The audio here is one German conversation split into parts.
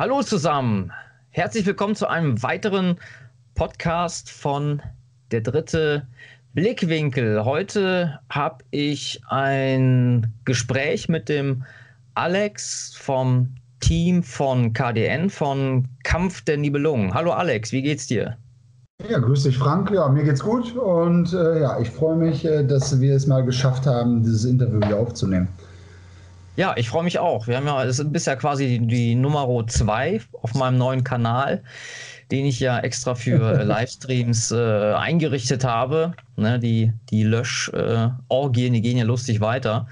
Hallo zusammen. Herzlich willkommen zu einem weiteren Podcast von Der dritte Blickwinkel. Heute habe ich ein Gespräch mit dem Alex vom Team von KDN von Kampf der Nibelungen. Hallo Alex, wie geht's dir? Ja, grüß dich Frank. Ja, mir geht's gut und äh, ja, ich freue mich, äh, dass wir es mal geschafft haben, dieses Interview hier aufzunehmen. Ja, ich freue mich auch. Wir haben ja, es ist bisher quasi die Nummer zwei auf meinem neuen Kanal, den ich ja extra für Livestreams äh, eingerichtet habe. Ne, die die Lösch-Orgien, äh, die gehen ja lustig weiter.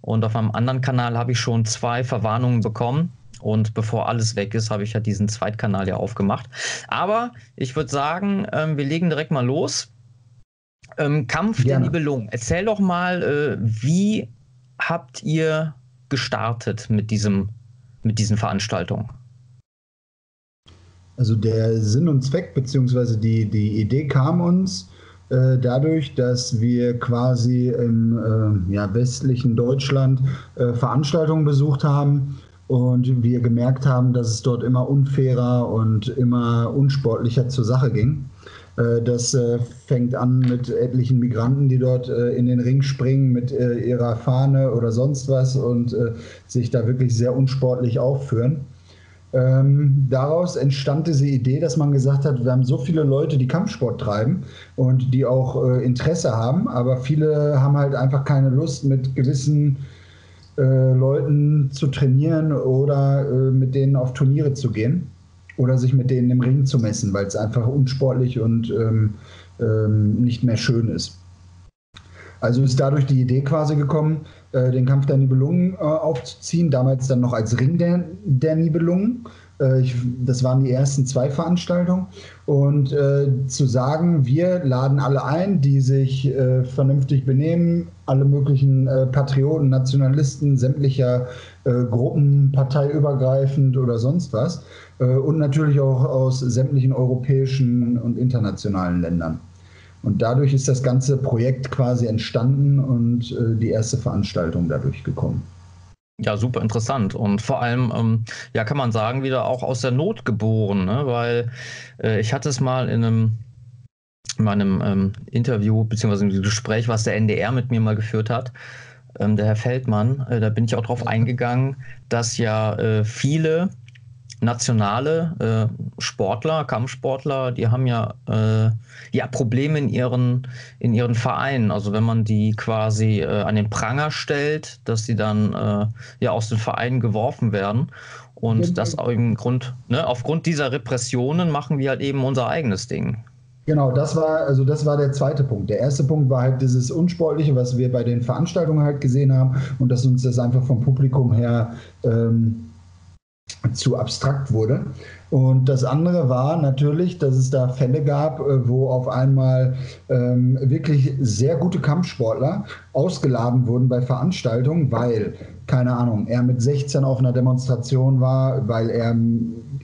Und auf einem anderen Kanal habe ich schon zwei Verwarnungen bekommen. Und bevor alles weg ist, habe ich ja diesen Zweitkanal ja aufgemacht. Aber ich würde sagen, ähm, wir legen direkt mal los. Ähm, Kampf Gerne. der Nibelungen. Erzähl doch mal, äh, wie habt ihr gestartet mit, diesem, mit diesen Veranstaltungen? Also der Sinn und Zweck beziehungsweise die, die Idee kam uns äh, dadurch, dass wir quasi im äh, ja, westlichen Deutschland äh, Veranstaltungen besucht haben und wir gemerkt haben, dass es dort immer unfairer und immer unsportlicher zur Sache ging. Äh, das äh, fängt an mit etlichen Migranten, die dort äh, in den Ring springen mit ihrer Fahne oder sonst was und sich da wirklich sehr unsportlich aufführen. Ähm, daraus entstand diese Idee, dass man gesagt hat, wir haben so viele Leute, die Kampfsport treiben und die auch äh, Interesse haben, aber viele haben halt einfach keine Lust, mit gewissen äh, Leuten zu trainieren oder äh, mit denen auf Turniere zu gehen oder sich mit denen im Ring zu messen, weil es einfach unsportlich und ähm, ähm, nicht mehr schön ist. Also ist dadurch die Idee quasi gekommen, äh, den Kampf der Nibelungen äh, aufzuziehen, damals dann noch als Ring der, der Nibelungen. Äh, ich, das waren die ersten zwei Veranstaltungen. Und äh, zu sagen, wir laden alle ein, die sich äh, vernünftig benehmen, alle möglichen äh, Patrioten, Nationalisten, sämtlicher äh, Gruppen, parteiübergreifend oder sonst was. Äh, und natürlich auch aus sämtlichen europäischen und internationalen Ländern. Und dadurch ist das ganze Projekt quasi entstanden und die erste Veranstaltung dadurch gekommen. Ja, super interessant. Und vor allem, ähm, ja, kann man sagen, wieder auch aus der Not geboren, ne? weil äh, ich hatte es mal in einem in meinem ähm, Interview beziehungsweise im Gespräch, was der NDR mit mir mal geführt hat, ähm, der Herr Feldmann, äh, da bin ich auch drauf eingegangen, dass ja äh, viele nationale äh, Sportler, Kampfsportler, die haben ja, äh, ja Probleme in ihren, in ihren Vereinen. Also wenn man die quasi äh, an den Pranger stellt, dass sie dann äh, ja aus den Vereinen geworfen werden. Und das im Grund, ne, aufgrund dieser Repressionen machen wir halt eben unser eigenes Ding. Genau, das war, also das war der zweite Punkt. Der erste Punkt war halt dieses Unsportliche, was wir bei den Veranstaltungen halt gesehen haben und dass uns das einfach vom Publikum her ähm, zu abstrakt wurde. Und das andere war natürlich, dass es da Fälle gab, äh, wo auf einmal ähm, wirklich sehr gute Kampfsportler ausgeladen wurden bei Veranstaltungen, weil, keine Ahnung, er mit 16 auf einer Demonstration war, weil er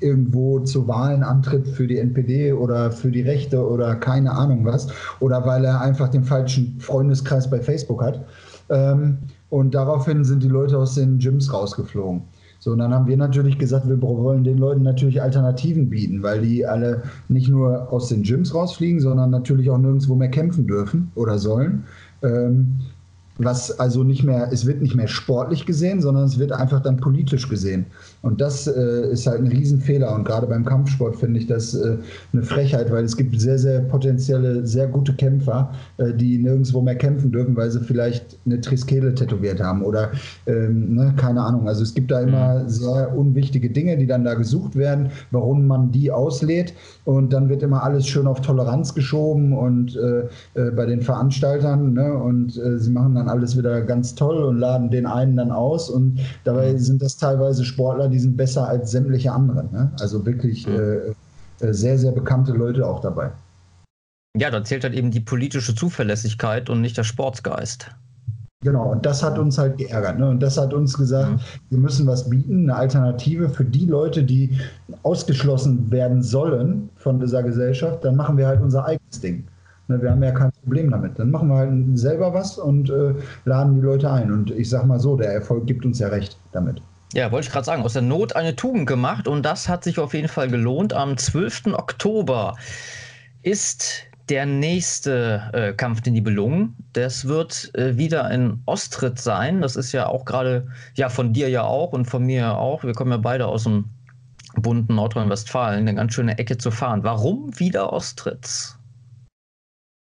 irgendwo zu Wahlen antritt für die NPD oder für die Rechte oder keine Ahnung was, oder weil er einfach den falschen Freundeskreis bei Facebook hat. Ähm, und daraufhin sind die Leute aus den Gyms rausgeflogen. So, und dann haben wir natürlich gesagt, wir wollen den Leuten natürlich Alternativen bieten, weil die alle nicht nur aus den Gyms rausfliegen, sondern natürlich auch nirgendwo mehr kämpfen dürfen oder sollen. Ähm, was also nicht mehr, es wird nicht mehr sportlich gesehen, sondern es wird einfach dann politisch gesehen. Und das äh, ist halt ein Riesenfehler. Und gerade beim Kampfsport finde ich das äh, eine Frechheit, weil es gibt sehr, sehr potenzielle, sehr gute Kämpfer, äh, die nirgendwo mehr kämpfen dürfen, weil sie vielleicht eine Triskele tätowiert haben oder ähm, ne, keine Ahnung. Also es gibt da immer mhm. sehr unwichtige Dinge, die dann da gesucht werden, warum man die auslädt. Und dann wird immer alles schön auf Toleranz geschoben und äh, äh, bei den Veranstaltern. Ne, und äh, sie machen dann alles wieder ganz toll und laden den einen dann aus. Und dabei mhm. sind das teilweise Sportler, die sind besser als sämtliche anderen. Ne? Also wirklich mhm. äh, äh, sehr, sehr bekannte Leute auch dabei. Ja, da zählt halt eben die politische Zuverlässigkeit und nicht der Sportsgeist. Genau, und das hat uns halt geärgert. Ne? Und das hat uns gesagt, mhm. wir müssen was bieten, eine Alternative für die Leute, die ausgeschlossen werden sollen von dieser Gesellschaft. Dann machen wir halt unser eigenes Ding. Ne, wir haben ja kein Problem damit. Dann machen wir halt selber was und äh, laden die Leute ein. Und ich sag mal so, der Erfolg gibt uns ja recht damit. Ja, wollte ich gerade sagen, aus der Not eine Tugend gemacht und das hat sich auf jeden Fall gelohnt. Am 12. Oktober ist der nächste äh, Kampf den die Nibelungen. Das wird äh, wieder in Ostritt sein. Das ist ja auch gerade, ja, von dir ja auch und von mir auch. Wir kommen ja beide aus dem bunten Nordrhein-Westfalen, eine ganz schöne Ecke zu fahren. Warum wieder Ostritz?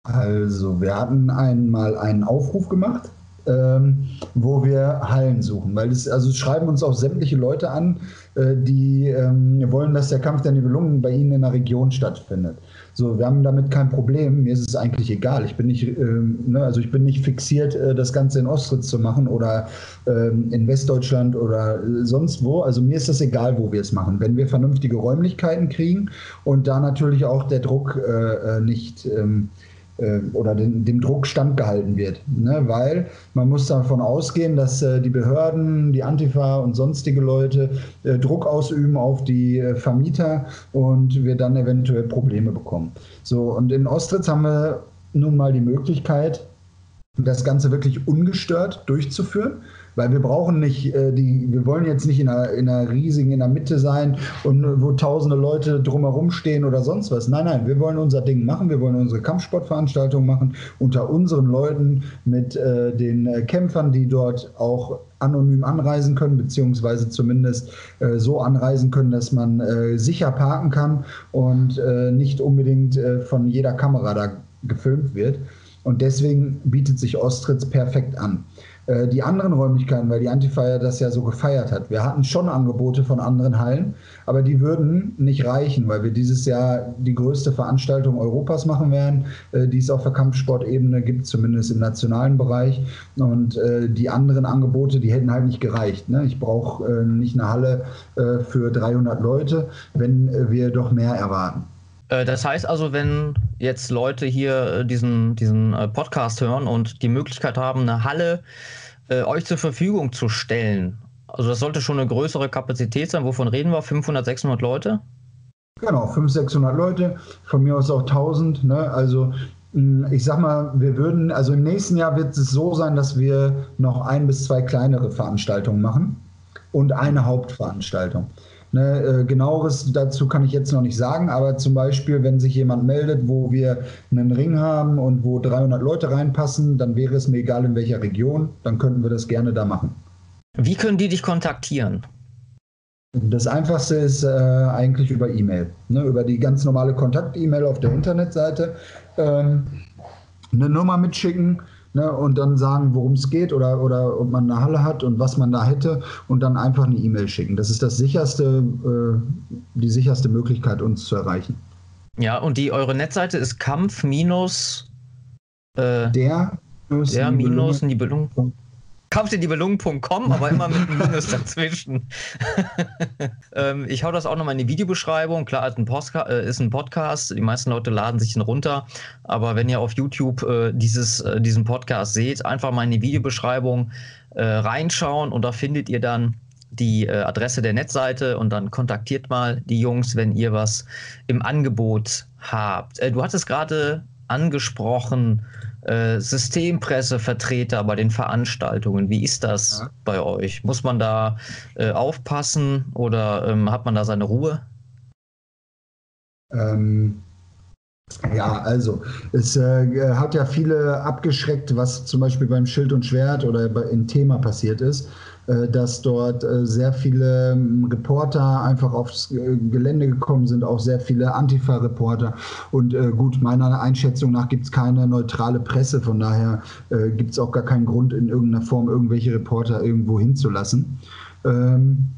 Also, wir hatten einmal einen Aufruf gemacht, ähm, wo wir Hallen suchen, weil es, also es schreiben uns auch sämtliche Leute an, äh, die ähm, wollen, dass der Kampf der Nibelungen bei ihnen in der Region stattfindet. So, wir haben damit kein Problem. Mir ist es eigentlich egal. Ich bin nicht, ähm, ne, also ich bin nicht fixiert, äh, das Ganze in Ostritz zu machen oder ähm, in Westdeutschland oder sonst wo. Also mir ist das egal, wo wir es machen. Wenn wir vernünftige Räumlichkeiten kriegen und da natürlich auch der Druck äh, äh nicht ähm, äh, oder den, dem Druck standgehalten wird. Ne? Weil man muss davon ausgehen, dass äh, die Behörden, die Antifa und sonstige Leute äh, Druck ausüben auf die äh, Vermieter und wir dann eventuell Probleme bekommen. So, und in Ostritz haben wir nun mal die Möglichkeit, das Ganze wirklich ungestört durchzuführen. Weil wir brauchen nicht, äh, die, wir wollen jetzt nicht in einer, in einer riesigen, in der Mitte sein und wo tausende Leute drumherum stehen oder sonst was. Nein, nein, wir wollen unser Ding machen, wir wollen unsere Kampfsportveranstaltung machen unter unseren Leuten mit äh, den äh, Kämpfern, die dort auch anonym anreisen können, beziehungsweise zumindest äh, so anreisen können, dass man äh, sicher parken kann und äh, nicht unbedingt äh, von jeder Kamera da gefilmt wird. Und deswegen bietet sich Ostritz perfekt an. Äh, die anderen Räumlichkeiten, weil die Antifa das ja so gefeiert hat. Wir hatten schon Angebote von anderen Hallen, aber die würden nicht reichen, weil wir dieses Jahr die größte Veranstaltung Europas machen werden, äh, die es auf der Kampfsportebene gibt, zumindest im nationalen Bereich. Und äh, die anderen Angebote, die hätten halt nicht gereicht. Ne? Ich brauche nicht eine Halle für 300 Leute, wenn wir doch mehr erwarten. Das heißt also, wenn jetzt Leute hier diesen, diesen Podcast hören und die Möglichkeit haben, eine Halle äh, euch zur Verfügung zu stellen. Also das sollte schon eine größere Kapazität sein. Wovon reden wir? 500, 600 Leute? Genau, 500, 600 Leute, von mir aus auch 1000. Ne? Also hm, ich sag mal, wir würden, also im nächsten Jahr wird es so sein, dass wir noch ein bis zwei kleinere Veranstaltungen machen und eine Hauptveranstaltung. Ne, äh, genaueres dazu kann ich jetzt noch nicht sagen, aber zum Beispiel, wenn sich jemand meldet, wo wir einen Ring haben und wo 300 Leute reinpassen, dann wäre es mir egal in welcher Region, dann könnten wir das gerne da machen. Wie können die dich kontaktieren? Das einfachste ist äh, eigentlich über E-Mail, ne, über die ganz normale Kontakt-E-Mail auf der Internetseite. Ähm, eine Nummer mitschicken, ne, und dann sagen, worum es geht oder, oder ob man eine Halle hat und was man da hätte und dann einfach eine E-Mail schicken. Das ist das sicherste, äh, die sicherste Möglichkeit, uns zu erreichen. Ja, und die eure Netzseite ist Kampf minus äh, der, der minus Nibelung. Kampfdindiebelungen.com, aber immer mit einem Minus dazwischen. ähm, ich hau das auch nochmal in die Videobeschreibung. Klar, ist ein, Postka äh, ist ein, Podcast. Die meisten Leute laden sich den runter. Aber wenn ihr auf YouTube äh, dieses, äh, diesen Podcast seht, einfach mal in die Videobeschreibung äh, reinschauen und da findet ihr dann die äh, Adresse der Netzseite und dann kontaktiert mal die Jungs, wenn ihr was im Angebot habt. Du hattest gerade angesprochen, äh, Systempressevertreter bei den Veranstaltungen. Wie ist das ja. bei euch? Muss man da äh, aufpassen oder ähm, hat man da seine Ruhe? Ähm, ja, also es äh, hat ja viele abgeschreckt, was zum Beispiel beim Schild und Schwert oder im Thema passiert ist. Äh, dass dort äh, sehr viele ähm, Reporter einfach aufs äh, Gelände gekommen sind, auch sehr viele Antifa-Reporter. Und gut, meiner Einschätzung nach gibt es keine neutrale Presse, von daher gibt es auch gar keinen Grund, in irgendeiner Form irgendwelche Reporter irgendwo hinzulassen. Ähm,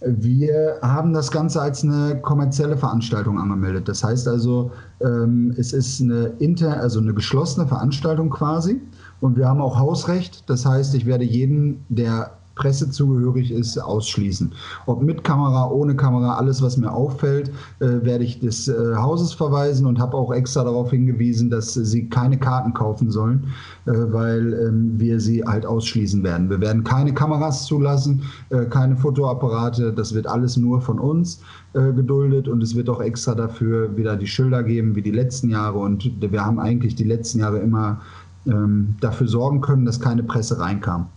wir haben das Ganze als eine kommerzielle Veranstaltung angemeldet. Das heißt also, ähm, es ist eine inter, also eine geschlossene Veranstaltung quasi. Und wir haben auch Hausrecht. Das heißt, ich werde jeden, der Presse zugehörig ist, ausschließen. Ob mit Kamera, ohne Kamera, alles, was mir auffällt, äh, werde ich des äh, Hauses verweisen und habe auch extra darauf hingewiesen, dass sie keine Karten kaufen sollen, äh, weil ähm, wir sie halt ausschließen werden. Wir werden keine Kameras zulassen, äh, keine Fotoapparate, das wird alles nur von uns äh, geduldet und es wird auch extra dafür wieder die Schilder geben, wie die letzten Jahre und wir haben eigentlich die letzten Jahre immer ähm, dafür sorgen können, dass keine Presse reinkam.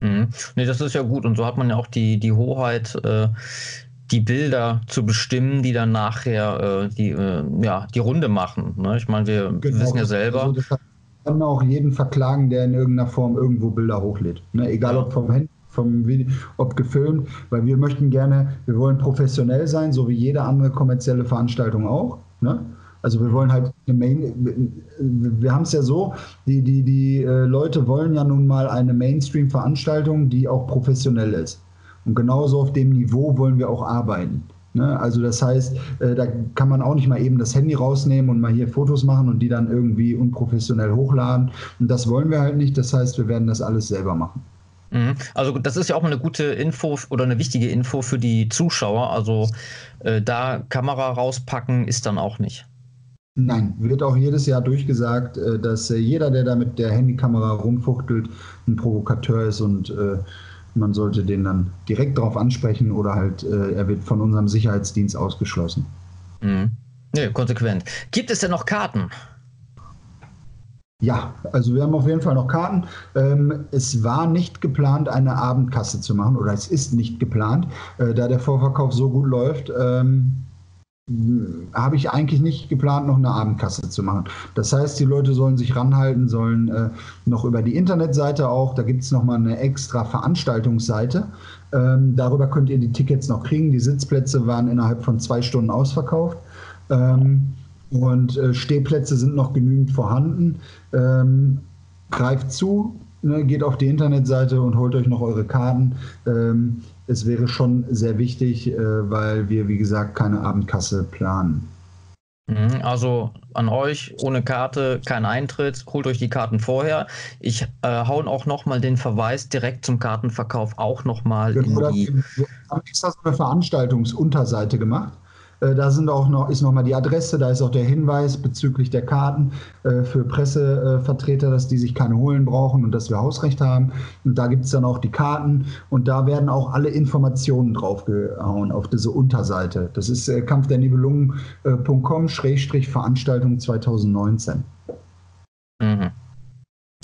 Mhm. Nee, das ist ja gut. Und so hat man ja auch die, die Hoheit, äh, die Bilder zu bestimmen, die dann nachher äh, die, äh, ja, die Runde machen. Ne? Ich meine, wir genau. wissen ja selber. Also das kann auch jeden verklagen, der in irgendeiner Form irgendwo Bilder hochlädt. Ne? Egal ja. ob vom Handy, vom Video, ob gefilmt, weil wir möchten gerne, wir wollen professionell sein, so wie jede andere kommerzielle Veranstaltung auch. Ne? Also wir wollen halt eine Main, wir haben es ja so, die, die, die äh, Leute wollen ja nun mal eine Mainstream-Veranstaltung, die auch professionell ist. Und genauso auf dem Niveau wollen wir auch arbeiten. Ne? Also das heißt, äh, da kann man auch nicht mal eben das Handy rausnehmen und mal hier Fotos machen und die dann irgendwie unprofessionell hochladen. Und das wollen wir halt nicht. Das heißt, wir werden das alles selber machen. Mhm. Also das ist ja auch mal eine gute Info oder eine wichtige Info für die Zuschauer. Also äh, da Kamera rauspacken ist dann auch nicht. Nein, wird auch jedes Jahr durchgesagt, äh, dass äh, jeder, der da mit der Handykamera rumfuchtelt, ein Provokateur ist und äh, man sollte den dann direkt darauf ansprechen oder halt er wird von unserem Sicherheitsdienst ausgeschlossen. Mhm. Nee, konsequent. Gibt es denn noch Karten? Ja, also wir haben auf jeden Fall noch Karten. Ähm, es war nicht geplant, eine Abendkasse zu machen oder es ist nicht geplant, da der Vorverkauf so gut läuft. Ähm, habe ich eigentlich nicht geplant, noch eine Abendkasse zu machen. Das heißt, die Leute sollen sich ranhalten, sollen äh, noch über die Internetseite auch, da gibt es nochmal eine extra Veranstaltungsseite. Ähm, darüber könnt ihr die Tickets noch kriegen. Die Sitzplätze waren innerhalb von zwei Stunden ausverkauft. Ähm, und äh, Stehplätze sind noch genügend vorhanden. Ähm, greift zu, ne, geht auf die Internetseite und holt euch noch eure Karten. Ähm, es wäre schon sehr wichtig, äh, weil wir, wie gesagt, keine Abendkasse planen. Mhm, also an euch ohne Karte kein Eintritt, holt euch die Karten vorher. Ich äh, hauen auch nochmal den Verweis direkt zum Kartenverkauf auch nochmal genau, in die. Wir haben extra so eine Veranstaltungsunterseite gemacht. Äh, da sind auch noch, ist nochmal die Adresse, da ist auch der Hinweis bezüglich der Karten äh, für Pressevertreter, dass die sich keine holen brauchen und dass wir Hausrecht haben. Und da gibt es dann auch die Karten und da werden auch alle Informationen draufgehauen auf diese Unterseite. Das ist äh, kampfdernibelungen.com-veranstaltung 2019. Mhm.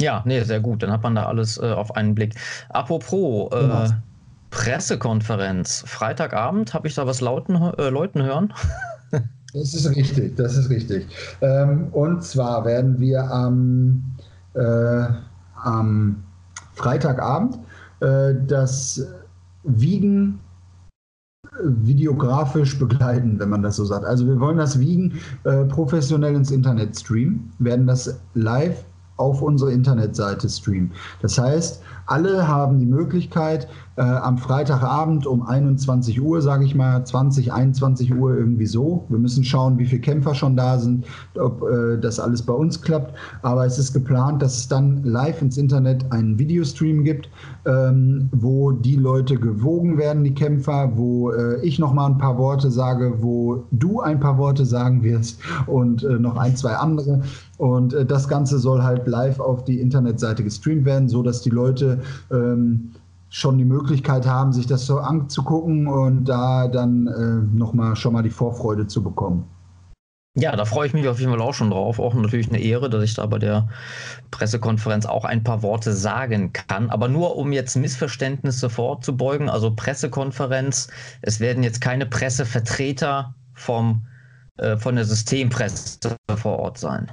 Ja, nee, sehr gut. Dann hat man da alles äh, auf einen Blick. Apropos, äh, genau. Pressekonferenz. Freitagabend, habe ich da was lauten, äh, Leuten hören? das ist richtig, das ist richtig. Ähm, und zwar werden wir am, äh, am Freitagabend äh, das Wiegen videografisch begleiten, wenn man das so sagt. Also wir wollen das Wiegen äh, professionell ins Internet streamen, werden das live auf unsere Internetseite streamen. Das heißt, alle haben die Möglichkeit, äh, am Freitagabend um 21 Uhr, sage ich mal, 20, 21 Uhr irgendwie so. Wir müssen schauen, wie viele Kämpfer schon da sind, ob äh, das alles bei uns klappt. Aber es ist geplant, dass es dann live ins Internet einen Videostream gibt, ähm, wo die Leute gewogen werden, die Kämpfer, wo äh, ich nochmal ein paar Worte sage, wo du ein paar Worte sagen wirst und äh, noch ein, zwei andere. Und äh, das Ganze soll halt live auf die Internetseite gestreamt werden, so dass die Leute ähm, schon die Möglichkeit haben, sich das so anzugucken und da dann äh, nochmal schon mal die Vorfreude zu bekommen. Ja, da freue ich mich auf jeden Fall auch schon drauf. Auch natürlich eine Ehre, dass ich da bei der Pressekonferenz auch ein paar Worte sagen kann. Aber nur um jetzt Missverständnisse vorzubeugen. Also Pressekonferenz, es werden jetzt keine Pressevertreter vom, äh, von der Systempresse vor Ort sein.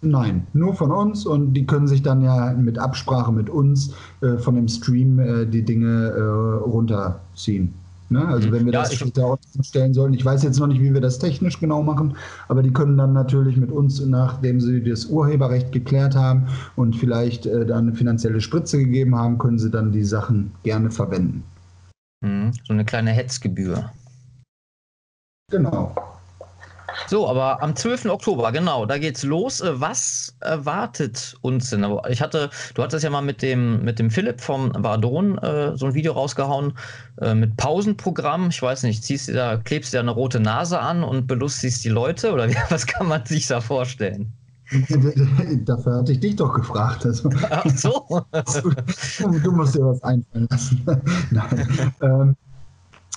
Nein, nur von uns und die können sich dann ja mit Absprache mit uns äh, von dem Stream äh, die Dinge äh, runterziehen. Ne? Also wenn wir ja, das später stellen sollen, ich weiß jetzt noch nicht, wie wir das technisch genau machen, aber die können dann natürlich mit uns, nachdem sie das Urheberrecht geklärt haben und vielleicht äh, dann eine finanzielle Spritze gegeben haben, können sie dann die Sachen gerne verwenden. Mhm, so eine kleine Hetzgebühr. Genau. So, aber am 12. Oktober, genau, da geht's los. Äh, was erwartet uns denn? Ich hatte, du hattest ja mal mit dem, mit dem Philipp vom Vardon äh, so ein Video rausgehauen äh, mit Pausenprogramm. Ich weiß nicht, ziehst du da, klebst du da eine rote Nase an und belustigst die Leute oder wie, was kann man sich da vorstellen? Dafür hatte ich dich doch gefragt. Also, Ach so. du, du musst dir was einfallen lassen. Nein. Ähm,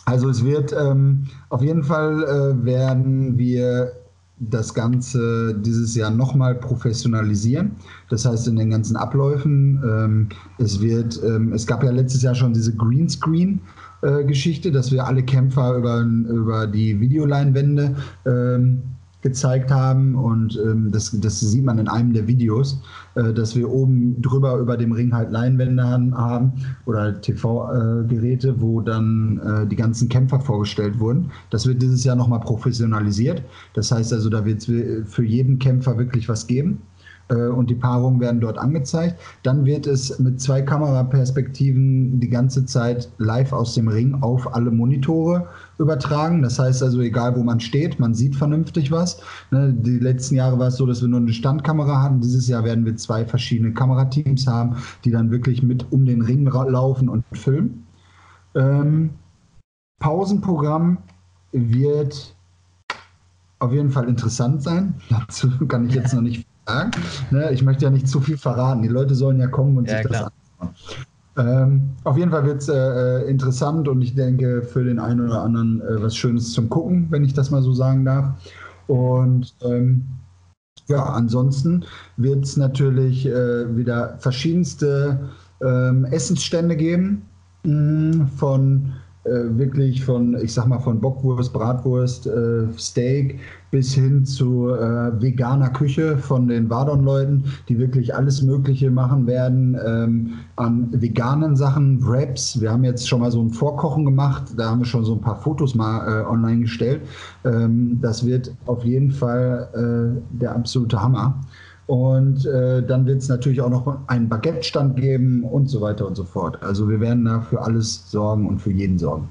also es wird ähm, auf jeden Fall äh, werden wir das Ganze dieses Jahr nochmal professionalisieren. Das heißt, in den ganzen Abläufen, ähm, es wird, ähm, es gab ja letztes Jahr schon diese Greenscreen-Geschichte, äh, dass wir alle Kämpfer über, über die Videoleinwände ähm, gezeigt haben und ähm, das, das sieht man in einem der Videos, äh, dass wir oben drüber über dem Ring halt Leinwände haben oder TV-Geräte, äh, wo dann äh, die ganzen Kämpfer vorgestellt wurden. Das wird dieses Jahr nochmal professionalisiert. Das heißt also, da wird es für jeden Kämpfer wirklich was geben. Äh, und die Paarungen werden dort angezeigt. Dann wird es mit zwei Kameraperspektiven die ganze Zeit live aus dem Ring auf alle Monitore übertragen. Das heißt also, egal wo man steht, man sieht vernünftig was. Ne, die letzten Jahre war es so, dass wir nur eine Standkamera hatten. Dieses Jahr werden wir zwei verschiedene Kamerateams haben, die dann wirklich mit um den Ring laufen und filmen. Ähm, Pausenprogramm wird auf jeden Fall interessant sein. Dazu kann ich jetzt noch nicht sagen. Ne, ich möchte ja nicht zu viel verraten. Die Leute sollen ja kommen und ja, sich klar. das anschauen. Ähm, auf jeden Fall wird es äh, äh, interessant und ich denke für den einen oder anderen äh, was Schönes zum Gucken, wenn ich das mal so sagen darf. Und ähm, ja, ansonsten wird es natürlich äh, wieder verschiedenste ähm, Essensstände geben. Mh, mm, von wirklich von, ich sag mal, von Bockwurst, Bratwurst, äh, Steak bis hin zu äh, veganer Küche von den Vardon-Leuten, die wirklich alles Mögliche machen werden ähm, an veganen Sachen, Wraps. Wir haben jetzt schon mal so ein Vorkochen gemacht, da haben wir schon so ein paar Fotos mal äh, online gestellt. Ähm, das wird auf jeden Fall äh, der absolute Hammer. Und äh, dann wird es natürlich auch noch einen Baguette-Stand geben und so weiter und so fort. Also wir werden da für alles sorgen und für jeden sorgen.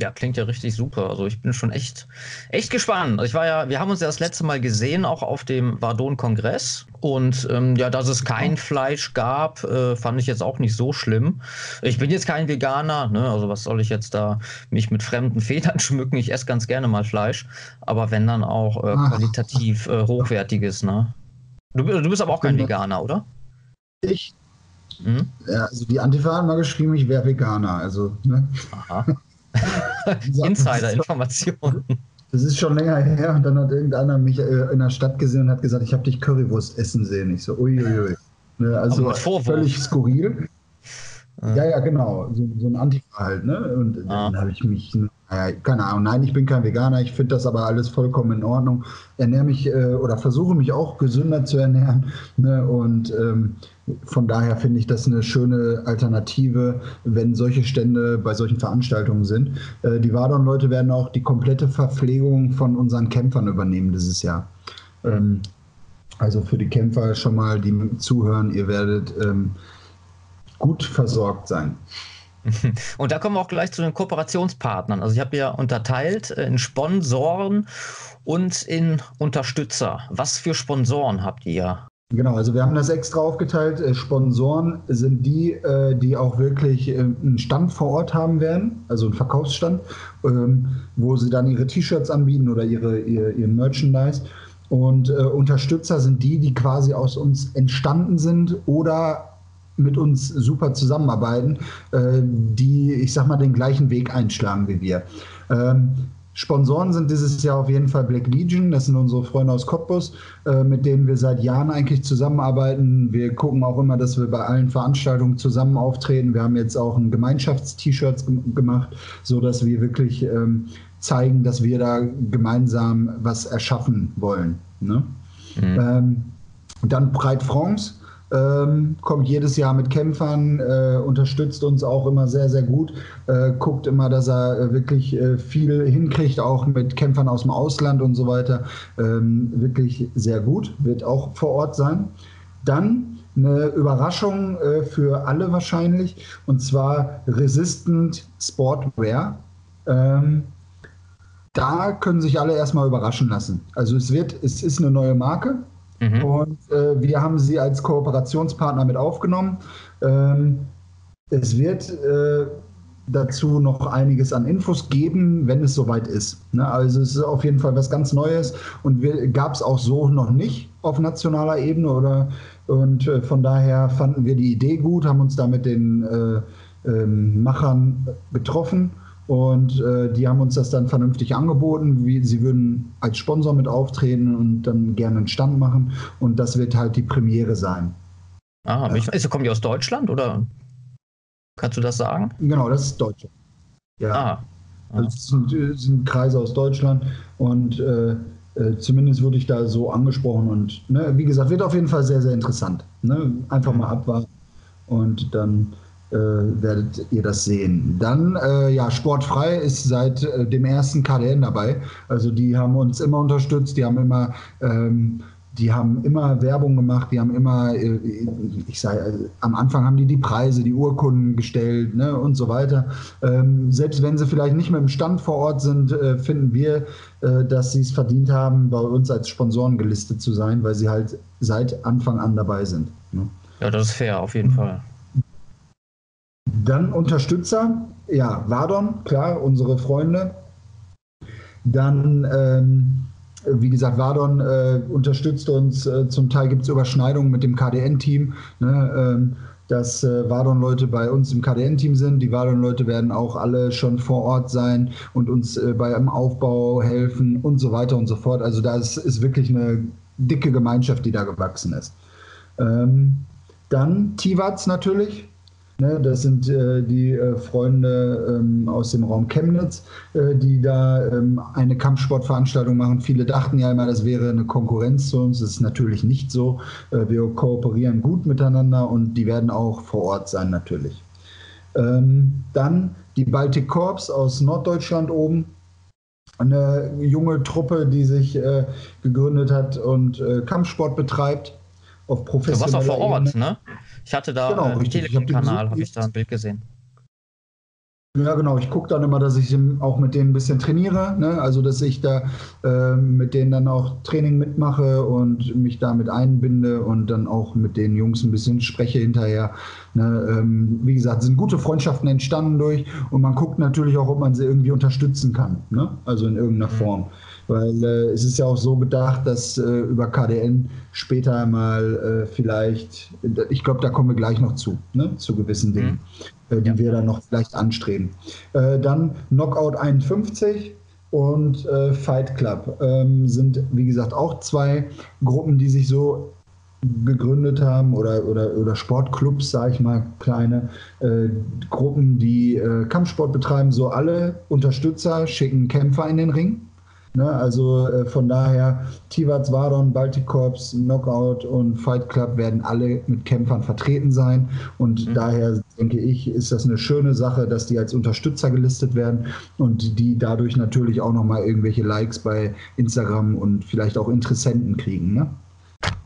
Ja, klingt ja richtig super. Also ich bin schon echt, echt gespannt. Also ich war ja, wir haben uns ja das letzte Mal gesehen, auch auf dem Vardon-Kongress. Und ähm, ja, dass es kein Fleisch gab, äh, fand ich jetzt auch nicht so schlimm. Ich bin jetzt kein Veganer, ne? Also was soll ich jetzt da mich mit fremden Federn schmücken? Ich esse ganz gerne mal Fleisch. Aber wenn dann auch äh, qualitativ äh, hochwertiges, ne? Du, du bist aber auch kein Veganer, oder? Ich? Mhm. Ja, also die Antifa hat mal geschrieben, ich wäre Veganer. Also, ne? Aha. Insider-Informationen. Das ist schon länger her und dann hat irgendeiner mich äh, in der Stadt gesehen und hat gesagt, ich habe dich Currywurst essen sehen. Ich so, uiuiui. Ne, also völlig skurril. Ja, ja, genau. So, so ein Antifa halt, ne? Und ah. dann habe ich mich naja, keine Ahnung, nein, ich bin kein Veganer, ich finde das aber alles vollkommen in Ordnung. Ernähre mich äh, oder versuche mich auch gesünder zu ernähren. Ne? Und ähm, von daher finde ich das eine schöne Alternative, wenn solche Stände bei solchen Veranstaltungen sind. Äh, die Wadon-Leute werden auch die komplette Verpflegung von unseren Kämpfern übernehmen dieses Jahr. Ähm, also für die Kämpfer schon mal, die zuhören, ihr werdet ähm, gut versorgt sein. Und da kommen wir auch gleich zu den Kooperationspartnern. Also ich habe ja unterteilt in Sponsoren und in Unterstützer. Was für Sponsoren habt ihr? Genau, also wir haben das extra aufgeteilt. Äh, Sponsoren sind die, äh, die auch wirklich äh, einen Stand vor Ort haben werden, also einen Verkaufsstand, ähm, wo sie dann ihre T-Shirts anbieten oder ihre, ihr, ihr Merchandise. Und Unterstützer sind die, die quasi aus uns entstanden sind oder mit uns super zusammenarbeiten, äh, die, ich sag mal, den gleichen Weg einschlagen wie wir. Ähm, Sponsoren sind dieses Jahr auf jeden Fall Black Legion, das sind unsere Freunde aus Cottbus, äh, mit denen wir seit Jahren eigentlich zusammenarbeiten. Wir gucken auch immer, dass wir bei allen Veranstaltungen zusammen auftreten. Wir haben jetzt auch ein Gemeinschafts-T-Shirt gemacht, sodass wir wirklich ähm, zeigen, dass wir da gemeinsam was erschaffen wollen. Ne? Mhm. Ähm, dann Breit France ähm, kommt jedes Jahr mit Kämpfern, äh, unterstützt uns auch immer sehr, sehr gut, äh, guckt immer, dass er äh, wirklich äh, viel hinkriegt, auch mit Kämpfern aus dem Ausland und so weiter. Ähm, wirklich sehr gut, wird auch vor Ort sein. Dann eine Überraschung äh, für alle wahrscheinlich, und zwar Resistant Sportwear. Ähm, da können sich alle erstmal überraschen lassen. Also es wird, es ist eine neue Marke, Mhm. Und äh, wir haben sie als Kooperationspartner mit aufgenommen. Ähm, es wird äh, dazu noch einiges an Infos geben, wenn es soweit ist. Ne? Also es ist auf jeden Fall was ganz Neues und gab es auch so noch nicht auf nationaler Ebene oder und äh, von daher fanden wir die Idee gut, haben uns da mit den äh, ähm, Machern getroffen Und äh, die haben uns das dann vernünftig angeboten. Wie, sie würden als Sponsor mit auftreten und dann gerne einen Stand machen. Und das wird halt die Premiere sein. Ah, ja. ist, kommen die aus Deutschland oder kannst du das sagen? Genau, das ist Deutschland. Ja. Ah. ah. Also es sind, sind, Kreise aus Deutschland und äh, äh, zumindest wurde ich da so angesprochen und ne, wie gesagt, wird auf jeden Fall sehr, sehr interessant. Ne? Einfach mal abwarten und dann äh, werdet ihr das sehen. Dann, äh, ja, Sportfrei ist seit äh, dem ersten KDN dabei. Also die haben uns immer unterstützt, die haben immer ähm, die haben immer Werbung gemacht, die haben immer, äh, ich sage, am Anfang haben die die Preise, die Urkunden gestellt ne, und so weiter. Ähm, selbst wenn sie vielleicht nicht mehr im Stand vor Ort sind, äh, finden wir, äh, dass sie es verdient haben, bei uns als Sponsoren gelistet zu sein, weil sie halt seit Anfang an dabei sind. Ne? Ja, das ist fair, auf jeden Fall. Dann Unterstützer, ja, Wadon, klar, unsere Freunde. Dann ähm, wie gesagt, Vardon äh, unterstützt uns. Äh, zum Teil gibt es Überschneidungen mit dem KDN-Team. Ne, ähm, dass äh, Vardon-Leute bei uns im KDN-Team sind. Die Vardon-Leute werden auch alle schon vor Ort sein und uns äh, beim Aufbau helfen und so weiter und so fort. Also da ist, ist wirklich eine dicke Gemeinschaft, die da gewachsen ist. Ähm, dann Tivats natürlich, Ne, das sind äh, die äh, Freunde ähm, aus dem Raum Chemnitz, äh, die da ähm, eine Kampfsportveranstaltung machen. Viele dachten ja immer, das wäre eine Konkurrenz zu uns. Das ist natürlich nicht so. Äh, wir kooperieren gut miteinander und die werden auch vor Ort sein natürlich. Ähm, dann die Baltic Corps aus Norddeutschland oben. Eine junge Truppe, die sich äh, gegründet hat und äh, Kampfsport betreibt auf professioneller auch vor Ort, ne? Ich hatte da genau, äh, Telegram-Kanal, habe ich da ein Bild gesehen. Ja, genau. Ich gucke dann immer, dass ich auch mit denen ein bisschen trainiere. Ne? Also, dass ich da äh, mit denen dann auch Training mitmache und mich damit einbinde und dann auch mit den Jungs ein bisschen spreche hinterher. Ne? Ähm, wie gesagt, sind gute Freundschaften entstanden durch und man guckt natürlich auch, ob man sie irgendwie unterstützen kann. Ne? Also in irgendeiner mhm. Weil äh, es ist ja auch so bedacht, dass äh, über KDN später mal äh, vielleicht, ich glaube, da kommen wir gleich noch zu, ne? zu gewissen Dingen, mhm. die ja. wir dann noch vielleicht anstreben. Äh, dann Knockout 51 und äh, Fight Club ähm, sind, wie gesagt, auch zwei Gruppen, die sich so gegründet haben oder, oder, oder Sportclubs, sage ich mal, kleine äh, Gruppen, die äh, Kampfsport betreiben, so alle Unterstützer schicken Kämpfer in den Ring Ne, also äh, von daher, Tivats, Vardon, Baltic Corps, Knockout und Fight Club werden alle mit Kämpfern vertreten sein. Und mhm. daher denke ich, ist das eine schöne Sache, dass die als Unterstützer gelistet werden und die dadurch natürlich auch nochmal irgendwelche Likes bei Instagram und vielleicht auch Interessenten kriegen. Ne?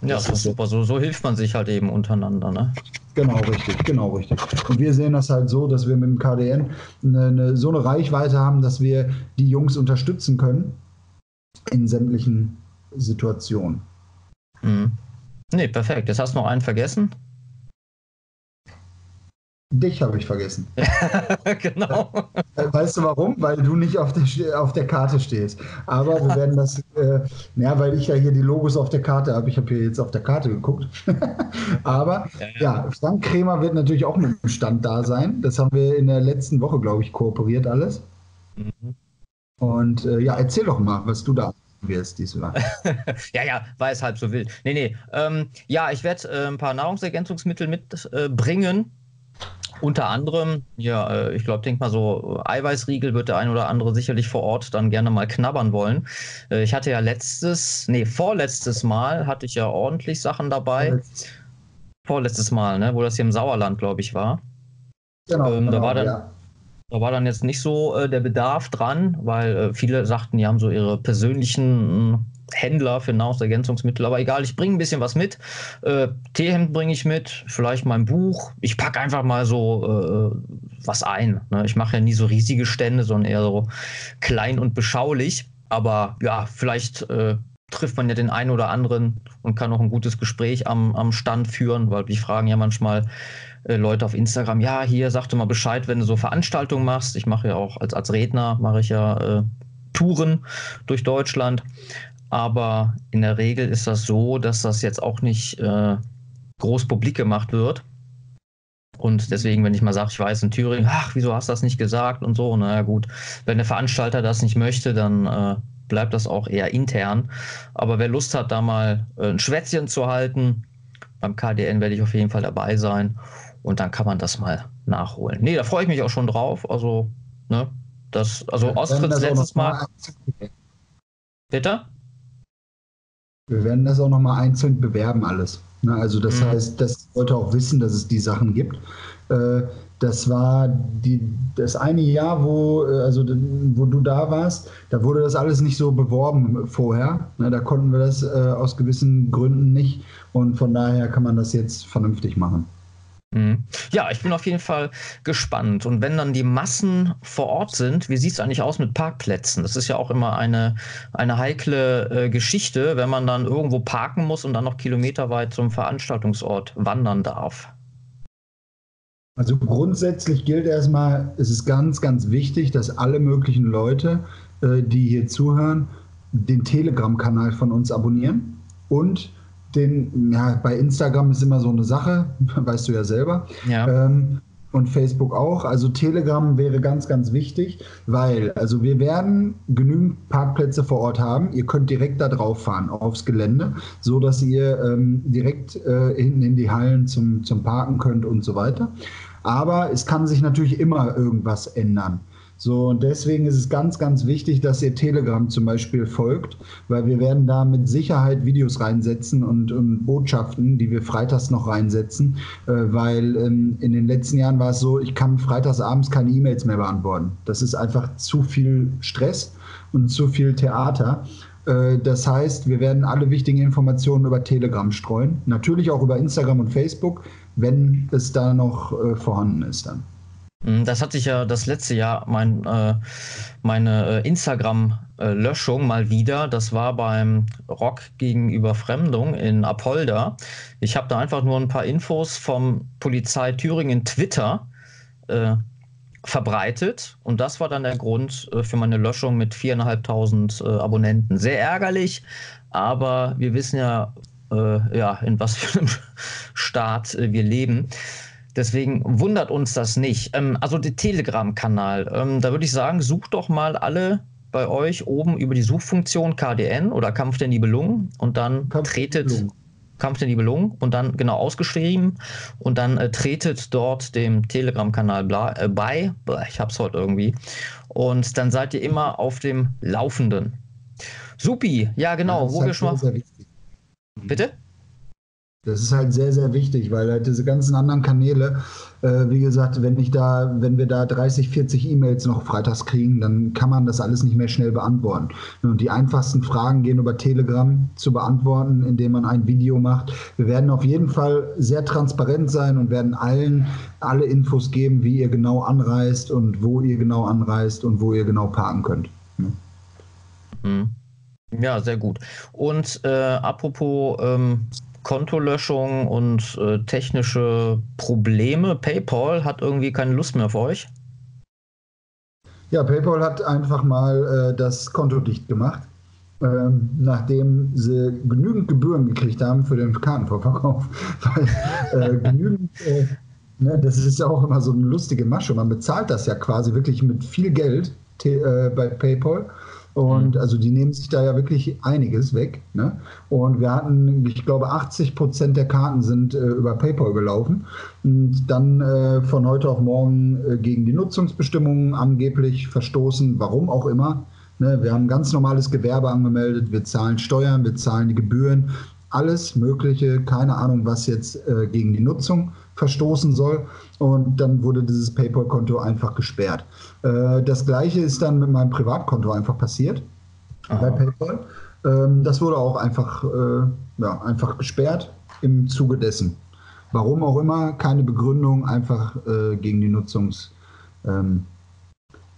Ja, das, ist super. So, so hilft man sich halt eben untereinander. Ne? Genau, richtig, genau, richtig. Und wir sehen das halt so, dass wir mit dem KDN eine, eine, so eine Reichweite haben, dass wir die Jungs unterstützen können in sämtlichen Situationen. Mhm. Nee, perfekt. Jetzt hast du noch einen vergessen. Dich habe ich vergessen. genau. Äh, weißt du warum? Weil du nicht auf der, auf der Karte stehst. Aber wir werden das, äh, naja, weil ich ja hier die Logos auf der Karte habe. Ich habe hier jetzt auf der Karte geguckt. Aber ja, ja. ja, Frank Kremer wird natürlich auch mit dem Stand da sein. Das haben wir in der letzten Woche, glaube ich, kooperiert alles. Mhm. Und äh, ja, erzähl doch mal, was du da wirst diesmal. ja, ja, war es halb so wild. Nee, nee. Ähm, ja, ich werde äh, ein paar Nahrungsergänzungsmittel mitbringen. Äh, Unter anderem, ja, äh, ich glaube, denk mal so, Eiweißriegel wird der ein oder andere sicherlich vor Ort dann gerne mal knabbern wollen. Äh, ich hatte ja letztes, nee, vorletztes Mal hatte ich ja ordentlich Sachen dabei. Vorletztes, Vorletztes Mal, ne, wo das hier im Sauerland, glaube ich, war. Genau, ähm, genau, da war dann, ja da war dann jetzt nicht so äh, der Bedarf dran, weil äh, viele sagten, die haben so ihre persönlichen äh, Händler für Nahrungsergänzungsmittel. Aber egal, ich bringe ein bisschen was mit. Äh, Teehemd bringe ich mit, vielleicht mein Buch. Ich packe einfach mal so äh, was ein. Ne? Ich mache ja nie so riesige Stände, sondern eher so klein und beschaulich. Aber ja, vielleicht äh, trifft man ja den einen oder anderen und kann auch ein gutes Gespräch am, am Stand führen, weil die fragen ja manchmal, äh, Leute auf Instagram, ja, hier sag du mal Bescheid, wenn du so Veranstaltungen machst. Ich mache ja auch als, als Redner, mache ich ja äh, Touren durch Deutschland. Aber in der Regel ist das so, dass das jetzt auch nicht äh, groß publik gemacht wird. Und deswegen, wenn ich mal sage, ich weiß in Thüringen, ach, wieso hast du das nicht gesagt und so, naja gut, wenn der Veranstalter das nicht möchte, dann äh, bleibt das auch eher intern. Aber wer Lust hat, da mal äh, ein Schwätzchen zu halten, beim KDN werde ich auf jeden Fall dabei sein und dann kann man das mal nachholen. Nee, da freue ich mich auch schon drauf. Also, ne, das, also Ostritz letztes Mal. mal Bitte? Wir werden das auch nochmal einzeln bewerben, alles. Ne, also das mhm. heißt, das sollte auch wissen, dass es die Sachen gibt. Äh, das war die, das eine Jahr, wo, äh, also, wo du da warst, da wurde das alles nicht so beworben vorher. Ne, da konnten wir das äh, aus gewissen Gründen nicht. Und von daher kann man das jetzt vernünftig machen. Mhm. Ja, ich bin auf jeden Fall gespannt. Und wenn dann die Massen vor Ort sind, wie sieht es eigentlich aus mit Parkplätzen? Das ist ja auch immer eine, eine heikle äh, Geschichte, wenn man dann irgendwo parken muss und dann noch kilometerweit zum Veranstaltungsort wandern darf. Also grundsätzlich gilt erstmal, es ist ganz, ganz wichtig, dass alle möglichen Leute, äh, die hier zuhören, den Telegram-Kanal von uns abonnieren und den, ja, bei Instagram ist immer so eine Sache, weißt du ja selber. Ja. Ähm, und Facebook auch. Also Telegram wäre ganz, ganz wichtig, weil also wir werden genügend Parkplätze vor Ort haben. Ihr könnt direkt da drauf fahren aufs Gelände, so dass ihr ähm, direkt äh, hinten in die Hallen zum, zum Parken könnt und so weiter. Aber es kann sich natürlich immer irgendwas ändern. So, und deswegen ist es ganz, ganz wichtig, dass ihr Telegram zum Beispiel folgt, weil wir werden da mit Sicherheit Videos reinsetzen und, und Botschaften, die wir freitags noch reinsetzen, äh, weil ähm, in den letzten Jahren war es so, ich kann freitags abends keine E-Mails mehr beantworten. Das ist einfach zu viel Stress und zu viel Theater. Äh, das heißt, wir werden alle wichtigen Informationen über Telegram streuen, natürlich auch über Instagram und Facebook, wenn es da noch äh, vorhanden ist dann. Hm, das hat sich ja das letzte Jahr mein, äh, meine äh, Instagram-Löschung mal wieder. Das war beim Rock gegen Überfremdung in Apolda. Ich habe da einfach nur ein paar Infos vom Polizei Thüringen Twitter äh, verbreitet und das war dann der Grund äh, für meine Löschung mit viereinhalbtausend äh, Abonnenten. Sehr ärgerlich, aber wir wissen ja, äh, ja, in was für einem Staat wir leben. Deswegen wundert uns das nicht. Ähm, also der Telegram-Kanal, ähm, da würde ich sagen, sucht doch mal alle bei euch oben über die Suchfunktion KDN oder Kampf der Nibelungen und dann Kampf tretet Kampf der Nibelungen und dann genau ausgeschrieben und dann äh, tretet dort dem Telegram-Kanal äh, bei. Ich hab's heute irgendwie. Und dann seid ihr immer auf dem Laufenden. Supi, ja genau, ja, wo wir schon mal. Bitte? Das ist halt sehr, sehr wichtig, weil halt diese ganzen anderen Kanäle, äh, wie gesagt, wenn ich da, wenn wir da 30, 40 E-Mails noch freitags kriegen, dann kann man das alles nicht mehr schnell beantworten. Und die einfachsten Fragen gehen über Telegram zu beantworten, indem man ein Video macht. Wir werden auf jeden Fall sehr transparent sein und werden allen alle Infos geben, wie ihr genau anreist und wo ihr genau anreist und wo ihr genau parken könnt. Mhm. Ja, sehr gut. Und äh, apropos ähm, Kontolöschung und äh, technische Probleme. PayPal hat irgendwie keine Lust mehr auf euch. Ja, PayPal hat einfach mal äh, das Konto dicht gemacht, ähm, nachdem sie genügend Gebühren gekriegt haben für den Kartenvorverkauf. Weil äh, genügend, äh, ne, das ist ja auch immer so eine lustige Masche. Man bezahlt das ja quasi wirklich mit viel Geld äh, bei PayPal und mhm. also die nehmen sich da ja wirklich einiges weg. Ne? Und wir hatten, ich glaube, 80 Prozent der Karten sind äh, über PayPal gelaufen. Und dann äh, von heute auf morgen äh, gegen die Nutzungsbestimmungen angeblich verstoßen, warum auch immer. Ne? Wir haben ganz normales Gewerbe angemeldet, wir zahlen Steuern, wir zahlen die Gebühren, alles Mögliche, keine Ahnung, was jetzt äh, gegen die Nutzung verstoßen soll. Und dann wurde dieses PayPal-Konto einfach gesperrt. Äh, das gleiche ist dann mit meinem Privatkonto einfach passiert Aha. bei PayPal. Ähm, das wurde auch einfach, äh, ja, einfach gesperrt im Zuge dessen. Warum auch immer, keine Begründung, einfach äh, gegen die Nutzungs, ähm,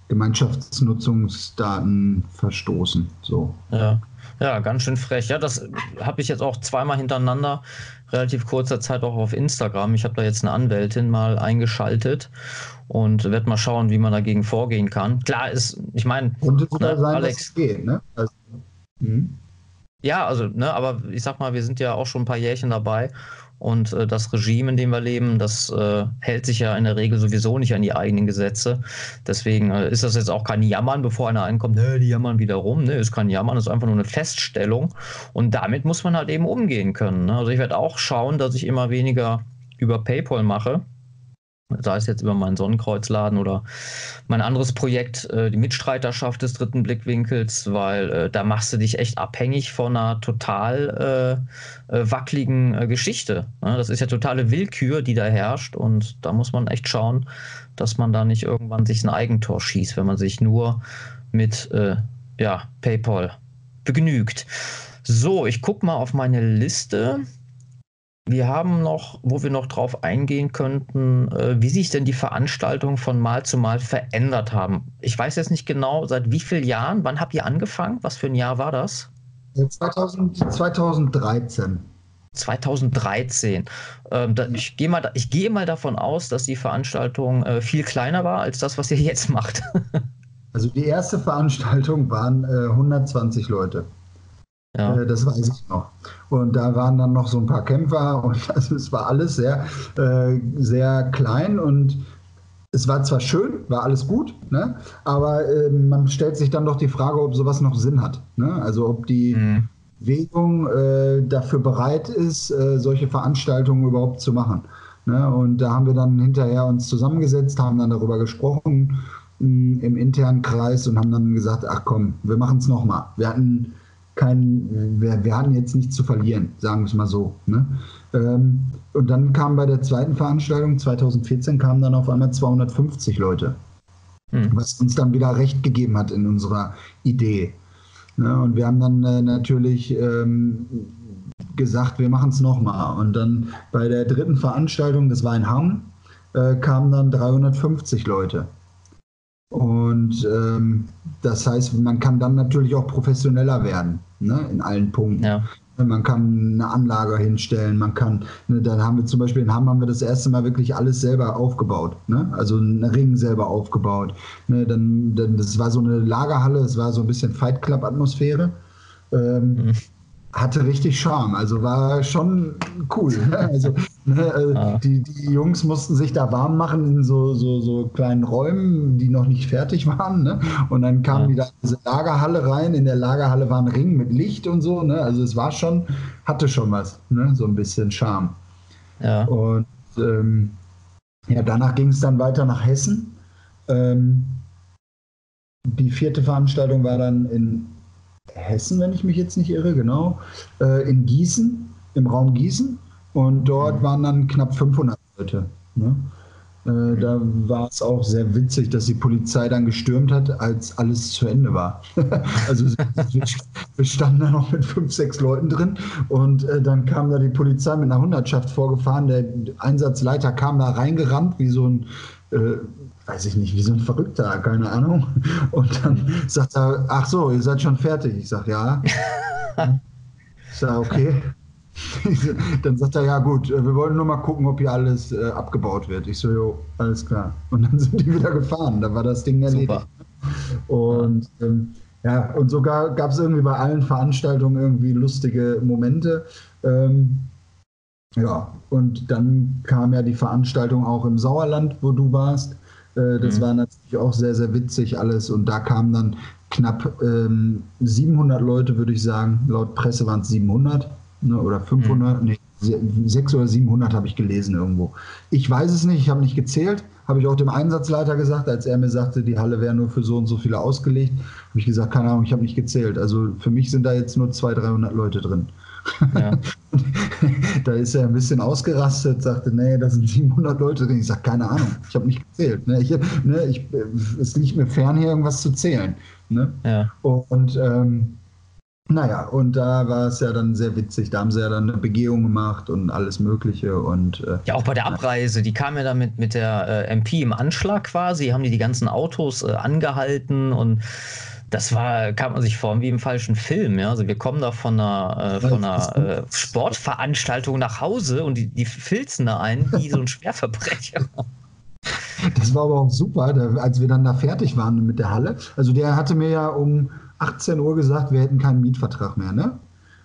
Gemeinschaftsnutzungsdaten verstoßen. So. Ja. Ja, ganz schön frech. Ja, das habe ich jetzt auch zweimal hintereinander relativ kurzer Zeit auch auf Instagram. Ich habe da jetzt eine Anwältin mal eingeschaltet und werde mal schauen, wie man dagegen vorgehen kann. Klar ist, ich meine, ne, Alex, geht, ne? Also, hm? Ja, also, ne, aber ich sag mal, wir sind ja auch schon ein paar Jährchen dabei Und äh, das Regime, in dem wir leben, das äh, hält sich ja in der Regel sowieso nicht an die eigenen Gesetze. Deswegen äh, ist das jetzt auch kein Jammern, bevor einer einkommt, ne, die jammern wieder rum. Ne, ist kein Jammern, ist einfach nur eine Feststellung. Und damit muss man halt eben umgehen können. Ne? Also ich werde auch schauen, dass ich immer weniger über PayPal mache sei es jetzt über meinen Sonnenkreuzladen oder mein anderes Projekt, äh, die Mitstreiterschaft des dritten Blickwinkels, weil äh, da machst du dich echt abhängig von einer total äh, äh wackeligen äh, Geschichte. Ne? Das ist ja totale Willkür, die da herrscht und da muss man echt schauen, dass man da nicht irgendwann sich ein Eigentor schießt, wenn man sich nur mit äh, ja, PayPal begnügt. So, ich gucke mal auf meine Liste. Wir haben noch, wo wir noch drauf eingehen könnten, äh, wie sich denn die Veranstaltungen von Mal zu Mal verändert haben. Ich weiß jetzt nicht genau, seit wie vielen Jahren, wann habt ihr angefangen? Was für ein Jahr war das? 2000, 2013. 2013. Ähm, da, ich gehe mal, geh mal davon aus, dass die Veranstaltung äh, viel kleiner war als das, was ihr jetzt macht. also die erste Veranstaltung waren äh, 120 Leute. Ja. Äh, das weiß ich noch. Und da waren dann noch so ein paar Kämpfer und also es war alles sehr, äh, sehr klein und es war zwar schön, war alles gut, ne? aber äh, man stellt sich dann doch die Frage, ob sowas noch Sinn hat. Ne? Also ob die mhm. Bewegung äh, dafür bereit ist, äh, solche Veranstaltungen überhaupt zu machen. Ne? Und da haben wir dann hinterher uns zusammengesetzt, haben dann darüber gesprochen mh, mm, im internen Kreis und haben dann gesagt, ach komm, wir machen es nochmal. Wir hatten kein, wir, wir hatten jetzt nichts zu verlieren, sagen wir es mal so. Ne? Ähm, und dann kam bei der zweiten Veranstaltung 2014 kamen dann auf einmal 250 Leute, hm. was uns dann wieder recht gegeben hat in unserer Idee. Ne? Und wir haben dann äh, natürlich ähm, gesagt, wir machen es nochmal. Und dann bei der dritten Veranstaltung, das war in Hamm, äh, kamen dann 350 Leute. Und ähm, das heißt, man kann dann natürlich auch professioneller werden, ne, in allen Punkten. Ja. Man kann eine Anlage hinstellen, man kann, ne, dann haben wir zum Beispiel in Hamm haben wir das erste Mal wirklich alles selber aufgebaut, ne? also einen Ring selber aufgebaut. Ne? Dann, dann, das war so eine Lagerhalle, es war so ein bisschen Fight Club Atmosphäre. Ähm, mhm hatte richtig Charme. Also war schon cool. Ne? Also ne, äh, ah. die, die Jungs mussten sich da warm machen in so, so, so kleinen Räumen, die noch nicht fertig waren. Ne? Und dann kamen ah. die da in diese Lagerhalle rein. In der Lagerhalle war ein Ring mit Licht und so. Ne? Also es war schon, hatte schon was, ne? so ein bisschen Charme. Ja. Und ähm, ja, danach ging es dann weiter nach Hessen. Ähm, die vierte Veranstaltung war dann in Hessen, wenn ich mich jetzt nicht irre, genau, äh, in Gießen, im Raum Gießen. Und dort mhm. waren dann knapp 500 Leute. Ne? Äh, da war es auch sehr witzig, dass die Polizei dann gestürmt hat, als alles zu Ende war. also wir standen da noch mit fünf, sechs Leuten drin und äh, dann kam da die Polizei mit einer Hundertschaft vorgefahren. Der Einsatzleiter kam da reingerannt wie so ein äh, weiß ich nicht, wie so ein Verrückter, keine Ahnung. Und dann sagt er, ach so, ihr seid schon fertig. Ich sage, ja. Ich sage, okay. dann sagt er, ja gut, wir wollen nur mal gucken, ob hier alles äh, abgebaut wird. Ich so, jo, alles klar. Und dann sind die wieder gefahren. Da war das Ding erledigt. Und ähm, ja, und sogar gab es irgendwie bei allen Veranstaltungen irgendwie lustige Momente. Ähm, ja, und dann kam ja die Veranstaltung auch im Sauerland, wo du warst. Äh, das mhm. war natürlich auch sehr, sehr witzig alles. Und da kamen dann knapp ähm, 700 Leute, würde ich sagen. Laut Presse waren es 700 ne, oder 500. Mhm. Nee, 600 oder 700 habe ich gelesen irgendwo. Ich weiß es nicht, ich habe nicht gezählt. Habe ich auch dem Einsatzleiter gesagt, als er mir sagte, die Halle wäre nur für so und so viele ausgelegt. Habe ich gesagt, keine Ahnung, ich habe nicht gezählt. Also für mich sind da jetzt nur 200, 300 Leute drin. Ja. da ist er ein bisschen ausgerastet, sagte, nee, da sind 700 Leute drin. Ich sage, keine Ahnung, ich habe nicht gezählt. Ne? Ich, ne, ich, es liegt mir fern, hier irgendwas zu zählen. Ne? Ja. Und ähm, naja, und da war es ja dann sehr witzig. Da haben sie ja dann eine Begehung gemacht und alles Mögliche. Und, äh, ja, auch bei der Abreise, die kam ja dann mit, mit der äh, MP im Anschlag quasi, haben die die ganzen Autos äh, angehalten und das war, kam man sich vor wie im falschen Film. Ja? Also wir kommen da von einer, äh, von einer äh, Sportveranstaltung nach Hause und die, die filzen da ein wie so ein Schwerverbrecher. Das war aber auch super, da, als wir dann da fertig waren mit der Halle. Also der hatte mir ja um 18 Uhr gesagt, wir hätten keinen Mietvertrag mehr, ne?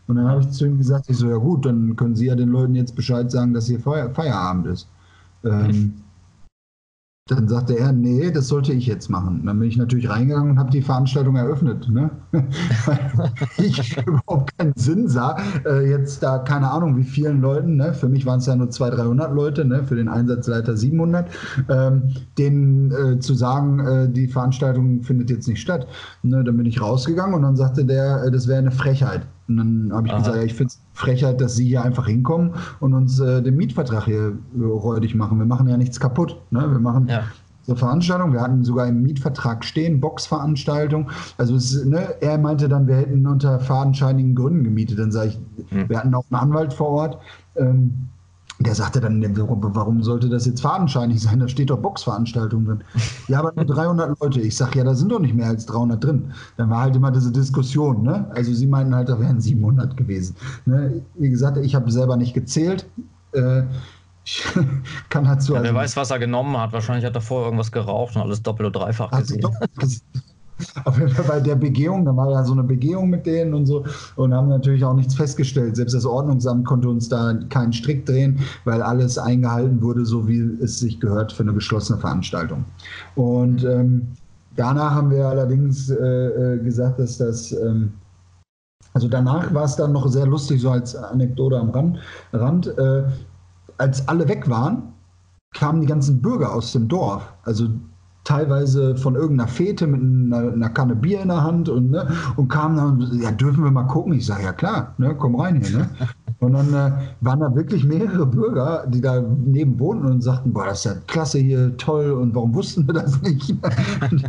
Und dann habe ich zu ihm gesagt, ich so, ja gut, dann können Sie ja den Leuten jetzt Bescheid sagen, dass hier Feierabend ist. Ähm, dann sagte er, nee, das sollte ich jetzt machen. Dann bin ich natürlich reingegangen und habe die Veranstaltung eröffnet. Ne? Weil ich überhaupt keinen Sinn sah, äh, jetzt da keine Ahnung wie vielen Leuten, ne? für mich waren es ja nur 200, 300 Leute, ne? für den Einsatzleiter 700, ähm, denen äh, zu sagen, äh, die Veranstaltung findet jetzt nicht statt. Ne? Dann bin ich rausgegangen und dann sagte der, äh, das wäre eine Frechheit. Und dann habe ich Aha. gesagt, ja, ich finde es Frechheit, dass Sie hier einfach hinkommen und uns äh, den Mietvertrag hier äh, räudig machen. Wir machen ja nichts kaputt. Ne? Wir machen ja. so Veranstaltungen. Wir hatten sogar im Mietvertrag stehen, Boxveranstaltung. Also es, ne, er meinte dann, wir hätten unter fadenscheinigen Gründen gemietet. Dann sage ich, hm. wir hatten auch einen Anwalt vor Ort. Ähm, der sagte dann, warum sollte das jetzt fadenscheinig sein? Da steht doch Boxveranstaltung drin. Ja, aber nur 300 Leute. Ich sage, ja, da sind doch nicht mehr als 300 drin. Dann war halt immer diese Diskussion. Ne? Also sie meinten halt, da wären 700 gewesen. Ne? Wie gesagt, ich habe selber nicht gezählt. Äh, ich kann dazu. Ja, wer also weiß, was er genommen hat. Wahrscheinlich hat er vorher irgendwas geraucht und alles doppelt oder dreifach gesehen. Auf jeden Fall bei der Begehung, da war ja so eine Begehung mit denen und so und haben natürlich auch nichts festgestellt. Selbst das Ordnungsamt konnte uns da keinen Strick drehen, weil alles eingehalten wurde, so wie es sich gehört für eine geschlossene Veranstaltung. Und ähm, danach haben wir allerdings äh, äh gesagt, dass das, ähm, also danach war es dann noch sehr lustig, so als Anekdote am Rand, Rand äh, als alle weg waren, kamen die ganzen Bürger aus dem Dorf. Also teilweise von irgendeiner Fete mit einer, einer, Kanne Bier in der Hand und, ne, und kamen dann, ja, dürfen wir mal gucken? Ich sage, ja klar, ne, komm rein hier. Ne? Und dann äh, waren da wirklich mehrere Bürger, die da neben wohnten und sagten, boah, das ist ja klasse hier, toll und warum wussten wir das nicht?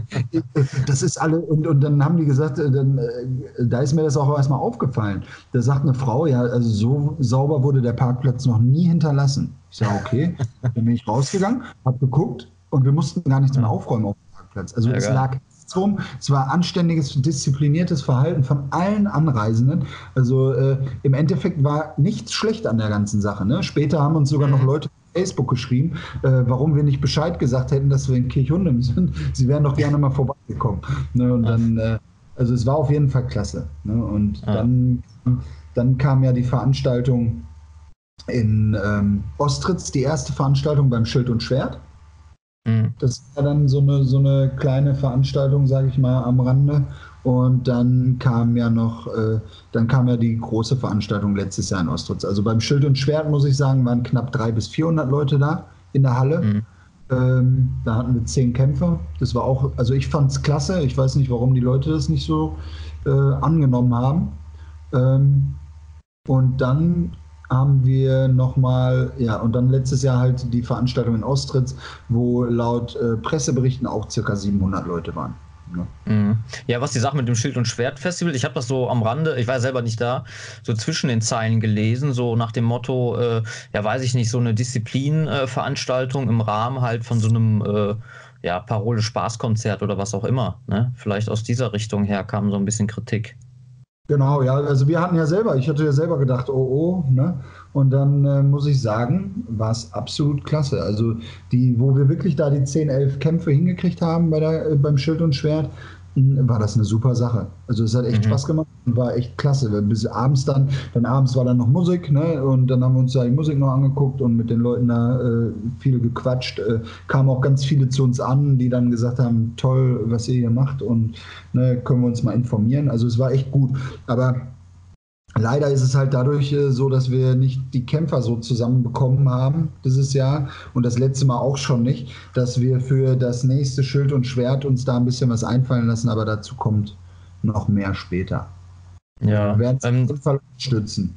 das ist alle, und, und dann haben die gesagt, äh, dann, äh, da ist mir das auch erstmal aufgefallen. Da sagt eine Frau, ja, also so sauber wurde der Parkplatz noch nie hinterlassen. Ich sage, okay, dann bin ich rausgegangen, habe geguckt, und wir mussten gar nichts mehr aufräumen auf dem Parkplatz. Also ja, es lag rum. Es war anständiges, diszipliniertes Verhalten von allen Anreisenden. Also äh, im Endeffekt war nichts schlecht an der ganzen Sache. Ne? Später haben uns sogar noch mhm. Leute auf Facebook geschrieben, äh, warum wir nicht Bescheid gesagt hätten, dass wir in Kirchhundem sind. Sie wären doch gerne mal vorbeigekommen. Ne? Und dann, äh, also es war auf jeden Fall klasse. Ne? Und ja. dann, dann kam ja die Veranstaltung in ähm, Ostritz, die erste Veranstaltung beim Schild und Schwert. Mhm. Das war dann so eine, so eine kleine Veranstaltung, sage ich mal, am Rande. Und dann kam ja noch, äh, dann kam ja die große Veranstaltung letztes Jahr in Ostritz. Also beim Schild und Schwert, muss ich sagen, waren knapp 300 bis 400 Leute da in der Halle. Mhm. Ähm, da hatten wir zehn Kämpfer. Das war auch, also ich fand es klasse. Ich weiß nicht, warum die Leute das nicht so äh, angenommen haben. Ähm, und dann haben wir nochmal, ja, und dann letztes Jahr halt die Veranstaltung in Ostritz, wo laut äh, Presseberichten auch circa 700 Leute waren. Ne? Mhm. Ja, was die Sache mit dem Schild- und Schwert-Festival, ich habe das so am Rande, ich war selber nicht da, so zwischen den Zeilen gelesen, so nach dem Motto, äh, ja, weiß ich nicht, so eine Disziplinveranstaltung äh, im Rahmen halt von so einem äh, ja, Parole-Spaßkonzert oder was auch immer. Ne? Vielleicht aus dieser Richtung her kam so ein bisschen Kritik. Genau, ja, also wir hatten ja selber, ich hatte ja selber gedacht, oh oh, ne? Und dann äh, muss ich sagen, war es absolut klasse. Also die, wo wir wirklich da die 10, 11 Kämpfe hingekriegt haben bei der, äh, beim Schild und Schwert, war das eine super Sache. Also es hat echt mhm. Spaß gemacht und war echt klasse. Bis abends dann, dann abends war dann noch Musik, ne? Und dann haben wir uns da die Musik noch angeguckt und mit den Leuten da äh, viel gequatscht. Äh, kamen auch ganz viele zu uns an, die dann gesagt haben, toll, was ihr hier macht und ne, können wir uns mal informieren. Also es war echt gut. Aber Leider ist es halt dadurch äh, so, dass wir nicht die Kämpfer so zusammenbekommen haben dieses Jahr und das letzte Mal auch schon nicht, dass wir für das nächste Schild und Schwert uns da ein bisschen was einfallen lassen, aber dazu kommt noch mehr später. Ja. Wir werden es ähm, auf jeden stützen.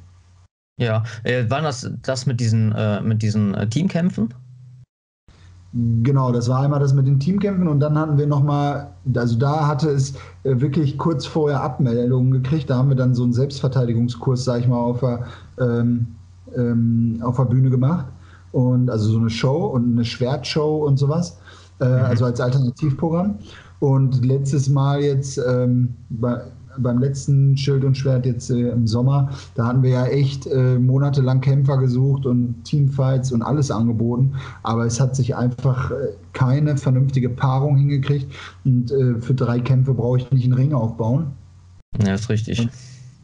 Ja, äh, waren das das mit diesen, äh, mit diesen äh, Teamkämpfen? Genau, das war einmal das mit den Teamkämpfen und dann hatten wir nochmal, also da hatte es äh, wirklich kurz vorher Abmeldungen gekriegt. Da haben wir dann so einen Selbstverteidigungskurs, sag ich mal, auf der, ähm, ähm, auf der Bühne gemacht. Und also so eine Show und eine Schwertshow und sowas. Äh, mhm. Also als Alternativprogramm. Und letztes Mal jetzt ähm, bei, beim letzten Schild und Schwert jetzt äh, im Sommer, da hatten wir ja echt äh, monatelang Kämpfer gesucht und Teamfights und alles angeboten. Aber es hat sich einfach äh, keine vernünftige Paarung hingekriegt. Und äh, für drei Kämpfe brauche ich nicht einen Ring aufbauen. Ja, ist richtig. Und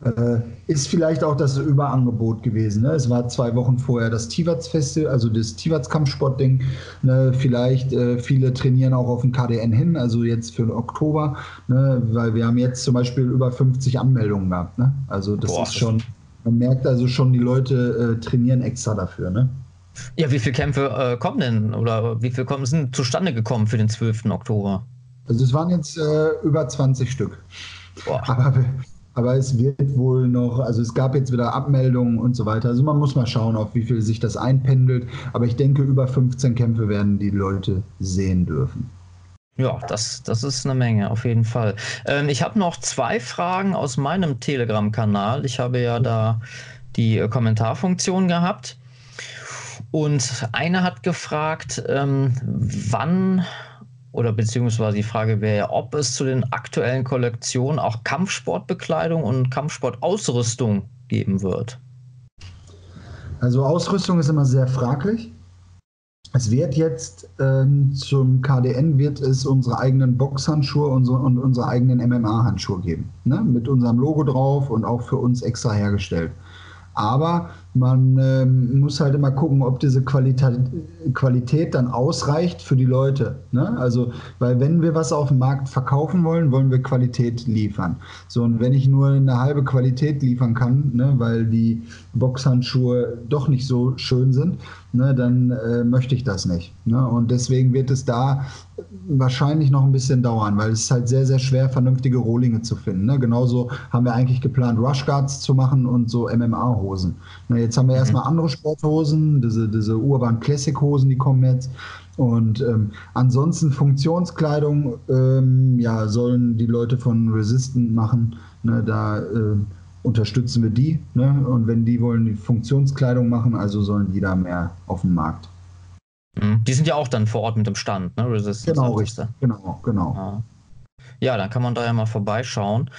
Äh, ist vielleicht auch das Überangebot gewesen. Ne? Es war zwei Wochen vorher das Tivats Festival, also das Tivats Kampfsportding. Ne? Vielleicht äh, viele trainieren auch auf den KDN hin, also jetzt für den Oktober, ne? weil wir haben jetzt zum Beispiel über 50 Anmeldungen gehabt. Ne? Also das Boah, ist schon, man merkt also schon, die Leute äh, trainieren extra dafür. Ne? Ja, wie viele Kämpfe äh, kommen denn oder wie viele kommen, sind zustande gekommen für den 12. Oktober? Also es waren jetzt äh, über 20 Stück. Boah. Aber aber es wird wohl noch, also es gab jetzt wieder Abmeldungen und so weiter. Also man muss mal schauen, auf wie viel sich das einpendelt. Aber ich denke, über 15 Kämpfe werden die Leute sehen dürfen. Ja, das, das ist eine Menge, auf jeden Fall. Ähm, ich habe noch zwei Fragen aus meinem Telegram-Kanal. Ich habe ja da die äh, Kommentarfunktion gehabt. Und eine hat gefragt, ähm, wann oder beziehungsweise die Frage wäre, ob es zu den aktuellen Kollektionen auch Kampfsportbekleidung und Kampfsportausrüstung geben wird. Also Ausrüstung ist immer sehr fraglich. Es wird jetzt ähm, zum KDN wird es unsere eigenen Boxhandschuhe unsere, und unsere eigenen MMA-Handschuhe geben. Ne? Mit unserem Logo drauf und auch für uns extra hergestellt. Aber man ähm, muss halt immer gucken, ob diese Qualität, Qualität dann ausreicht für die Leute. Ne? Also, weil wenn wir was auf dem Markt verkaufen wollen, wollen wir Qualität liefern. So, und wenn ich nur eine halbe Qualität liefern kann, ne, weil die Boxhandschuhe doch nicht so schön sind, ne, dann äh, möchte ich das nicht. Ne? Und deswegen wird es da wahrscheinlich noch ein bisschen dauern, weil es ist halt sehr, sehr schwer, vernünftige Rohlinge zu finden. Ne? Genauso haben wir eigentlich geplant, Rushguards zu machen und so MMA-Hosen. Ne, jetzt haben wir mhm. erstmal andere Sporthosen, diese, diese Urban Classic-Hosen, die kommen jetzt. Und ähm, ansonsten Funktionskleidung ähm, ja, sollen die Leute von Resistant machen. Ne, da äh, unterstützen wir die. Ne? Und wenn die wollen die Funktionskleidung machen, also sollen die da mehr auf den Markt. Mhm. Die sind ja auch dann vor Ort mit dem Stand, ne? Resistance. Genau, richtig. Genau, genau. Ja. ja. dann kann man da ja mal vorbeischauen.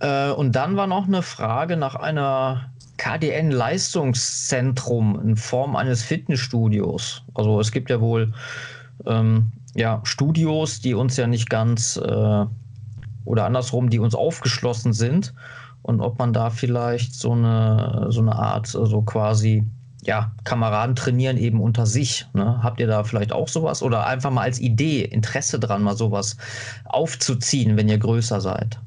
Äh, und dann war noch eine Frage nach einer KDN-Leistungszentrum in Form eines Fitnessstudios. Also es gibt ja wohl ähm, ja, Studios, die uns ja nicht ganz äh, oder andersrum, die uns aufgeschlossen sind. Und ob man da vielleicht so eine, so eine Art, so also quasi ja, Kameraden trainieren eben unter sich. Ne? Habt ihr da vielleicht auch sowas oder einfach mal als Idee, Interesse dran, mal sowas aufzuziehen, wenn ihr größer seid?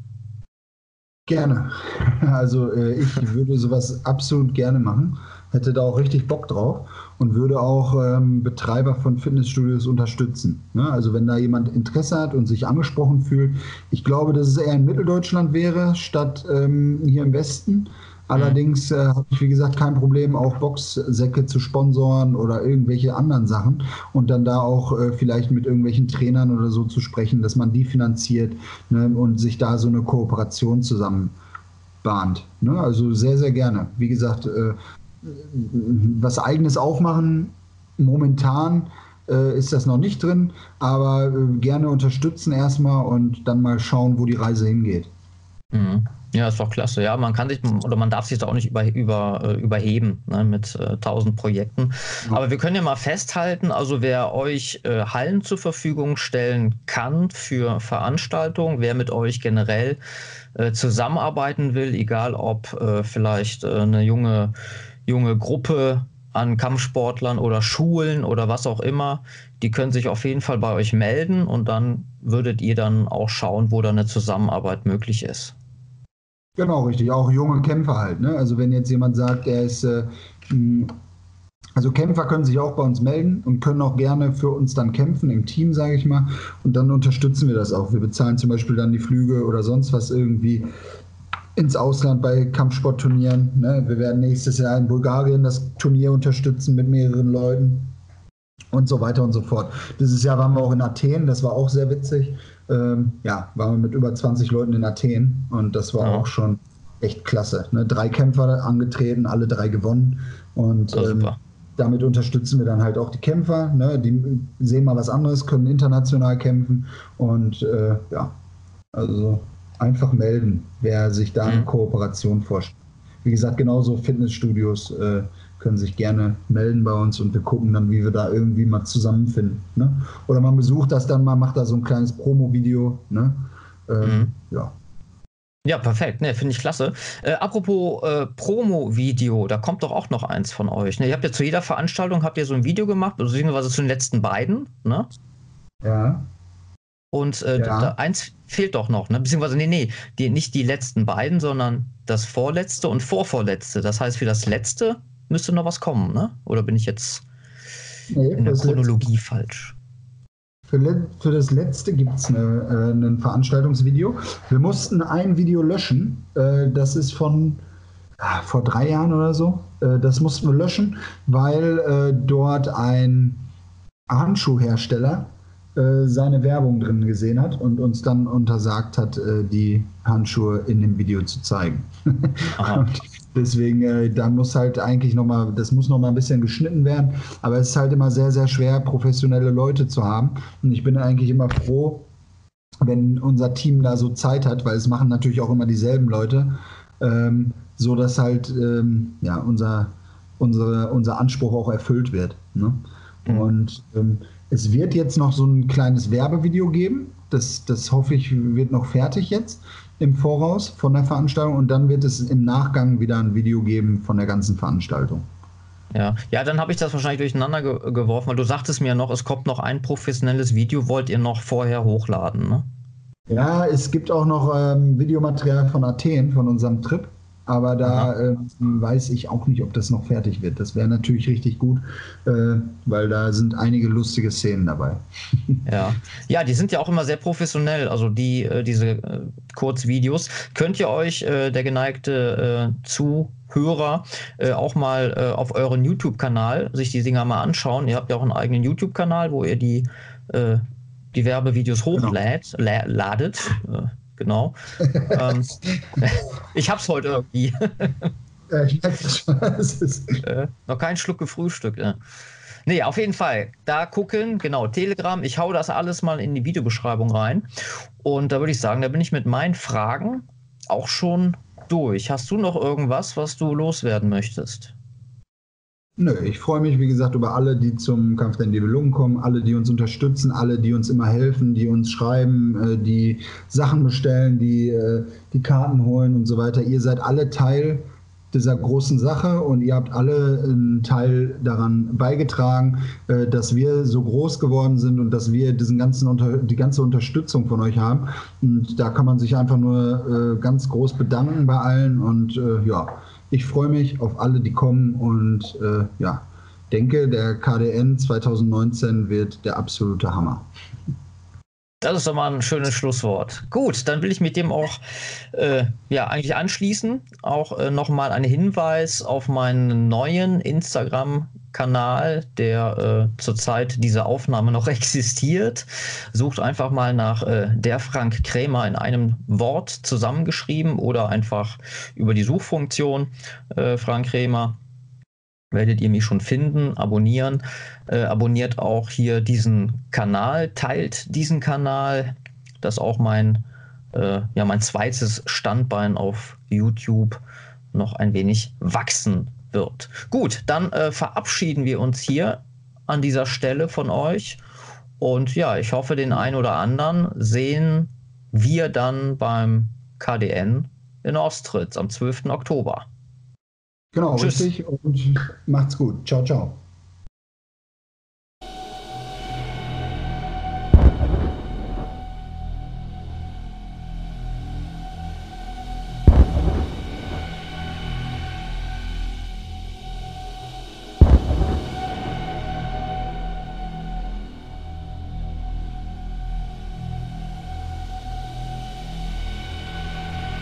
Gerne. Also äh, ich würde sowas absolut gerne machen, hätte da auch richtig Bock drauf und würde auch ähm, Betreiber von Fitnessstudios unterstützen. Ne? Also wenn da jemand Interesse hat und sich angesprochen fühlt, ich glaube, dass es eher in Mitteldeutschland wäre, statt ähm, hier im Westen. Allerdings äh, habe ich, wie gesagt, kein Problem, auch Boxsäcke zu sponsoren oder irgendwelche anderen Sachen und dann da auch äh, vielleicht mit irgendwelchen Trainern oder so zu sprechen, dass man die finanziert ne, und sich da so eine Kooperation zusammen bahnt. Ne? Also sehr, sehr gerne. Wie gesagt, äh, was eigenes aufmachen, momentan äh, ist das noch nicht drin, aber äh, gerne unterstützen erstmal und dann mal schauen, wo die Reise hingeht. Mhm. Ja, ist doch klasse. Ja, man kann sich oder man darf sich da auch nicht über, über, äh, überheben ne, mit äh, tausend äh, Projekten. Ja. Aber wir können ja mal festhalten, also wer euch äh, Hallen zur Verfügung stellen kann für Veranstaltungen, wer mit euch generell äh, zusammenarbeiten will, egal ob äh, vielleicht eine junge, junge Gruppe an Kampfsportlern oder Schulen oder was auch immer, die können sich auf jeden Fall bei euch melden und dann würdet ihr dann auch schauen, wo da eine Zusammenarbeit möglich ist. Genau, richtig. Auch junge Kämpfer halt. Ne? Also wenn jetzt jemand sagt, er ist, äh, also Kämpfer können sich auch bei uns melden und können auch gerne für uns dann kämpfen im Team, sage ich mal. Und dann unterstützen wir das auch. Wir bezahlen zum Beispiel dann die Flüge oder sonst was irgendwie ins Ausland bei Kampfsportturnieren. Ne? Wir werden nächstes Jahr in Bulgarien das Turnier unterstützen mit mehreren Leuten und so weiter und so fort. Dieses Jahr waren wir auch in Athen, das war auch sehr witzig ähm, ja, waren wir mit über 20 Leuten in Athen und das war ja. auch schon echt klasse. Ne? Drei Kämpfer angetreten, alle drei gewonnen und ähm, damit unterstützen wir dann halt auch die Kämpfer. Ne? Die sehen mal was anderes, können international kämpfen und äh, ja, also einfach melden, wer sich da eine mhm. Kooperation vorstellt. Wie gesagt, genauso Fitnessstudios. Äh, können sich gerne melden bei uns und wir gucken dann, wie wir da irgendwie mal zusammenfinden. Ne? Oder man besucht das dann mal, macht da so ein kleines Promo-Video. Ne? Ähm, mhm. Ja. Ja, perfekt. Ne, finde ich klasse. Äh, apropos äh, Promo-Video, da kommt doch auch noch eins von euch. Ne? Ihr habt ja zu jeder Veranstaltung habt ihr so ein Video gemacht, beziehungsweise zu den letzten beiden, ne? Ja. Und äh, Ja. da, eins fehlt doch noch, ne? Beziehungsweise, nee, nee, die, nicht die letzten beiden, sondern das vorletzte und vorvorletzte. Das heißt, für das letzte müsste noch was kommen, ne? Oder bin ich jetzt Nee, in der das letzte- Chronologie falsch? Für, le- für das letzte gibt es eine, äh, ein Veranstaltungsvideo. Wir mussten ein Video löschen. Äh, das ist von ah, vor drei Jahren oder so. Äh, das mussten wir löschen, weil äh, dort ein Handschuhhersteller äh, seine Werbung drin gesehen hat und uns dann untersagt hat, äh, die Handschuhe in dem Video zu zeigen. Und deswegen, äh, da muss halt eigentlich nochmal, das muss nochmal ein bisschen geschnitten werden. Aber es ist halt immer sehr, sehr schwer, professionelle Leute zu haben. Und ich bin eigentlich immer froh, wenn unser Team da so Zeit hat, weil es machen natürlich auch immer dieselben Leute, ähm, so dass halt ähm, ja, unser, unsere, unser Anspruch auch erfüllt wird. Ne? Mhm. Und ähm, es wird jetzt noch so ein kleines Werbevideo geben. Das, das hoffe ich, wird noch fertig jetzt im Voraus von der Veranstaltung. Und dann wird es im Nachgang wieder ein Video geben von der ganzen Veranstaltung. Ja, ja, dann habe ich das wahrscheinlich durcheinander ge geworfen, weil du sagtest mir noch, es kommt noch ein professionelles Video, wollt ihr noch vorher hochladen, ne? Ja, es gibt auch noch ähm, Videomaterial von Athen, von unserem Trip. Aber da ähm, weiß ich auch nicht, ob das noch fertig wird. Das wäre natürlich richtig gut, äh, weil da sind einige lustige Szenen dabei. Ja. Ja, die sind ja auch immer sehr professionell. Also die, äh, diese äh, Kurzvideos. Könnt ihr euch, äh, der geneigte äh, Zuhörer, äh, auch mal äh, auf euren YouTube-Kanal sich die Dinger mal anschauen. Ihr habt ja auch einen eigenen YouTube-Kanal, wo ihr die, äh, die Werbevideos hochlädt, la ladet. Äh, genau. ähm, ich hab's heute irgendwie. Äh, ich merke das schon. Es ist, Äh, noch keinen Schluck gefrühstückt. Äh. Nee, auf jeden Fall. Da gucken, genau, Telegram. Ich hau das alles mal in die Videobeschreibung rein. Und da würde ich sagen, da bin ich mit meinen Fragen auch schon durch. Hast du noch irgendwas, was du loswerden möchtest? Nö, ich freue mich, wie gesagt, über alle, die zum Kampf der Nibelungen kommen, alle, die uns unterstützen, alle, die uns immer helfen, die uns schreiben, äh, die Sachen bestellen, die äh, die Karten holen und so weiter. Ihr seid alle Teil dieser großen Sache und ihr habt alle einen Teil daran beigetragen, äh, dass wir so groß geworden sind und dass wir diesen ganzen die ganze Unterstützung von euch haben. Und da kann man sich einfach nur ganz groß bedanken bei allen und ja, ich freue mich auf alle, die kommen und äh, ja, denke, der KDN 2019 wird der absolute Hammer. Das ist doch mal ein schönes Schlusswort. Gut, dann will ich mit dem auch äh, ja, eigentlich anschließen. Auch äh, nochmal ein Hinweis auf meinen neuen Instagram-Kanal, der äh, zurzeit diese Aufnahme noch existiert. Sucht einfach mal nach äh, der Frank Krämer in einem Wort zusammengeschrieben oder einfach über die Suchfunktion äh, Frank Krämer werdet ihr mich schon finden, abonnieren. Äh, abonniert auch hier diesen Kanal, teilt diesen Kanal. Das ist auch mein, äh, ja, mein zweites Standbein auf YouTube noch ein wenig wachsen wird. Gut, dann äh, verabschieden wir uns hier an dieser Stelle von euch. Und ja, ich hoffe, den einen oder anderen sehen wir dann beim KDN in Ostritz am 12. Oktober. Genau, Tschüss. richtig und macht's gut. Ciao, ciao.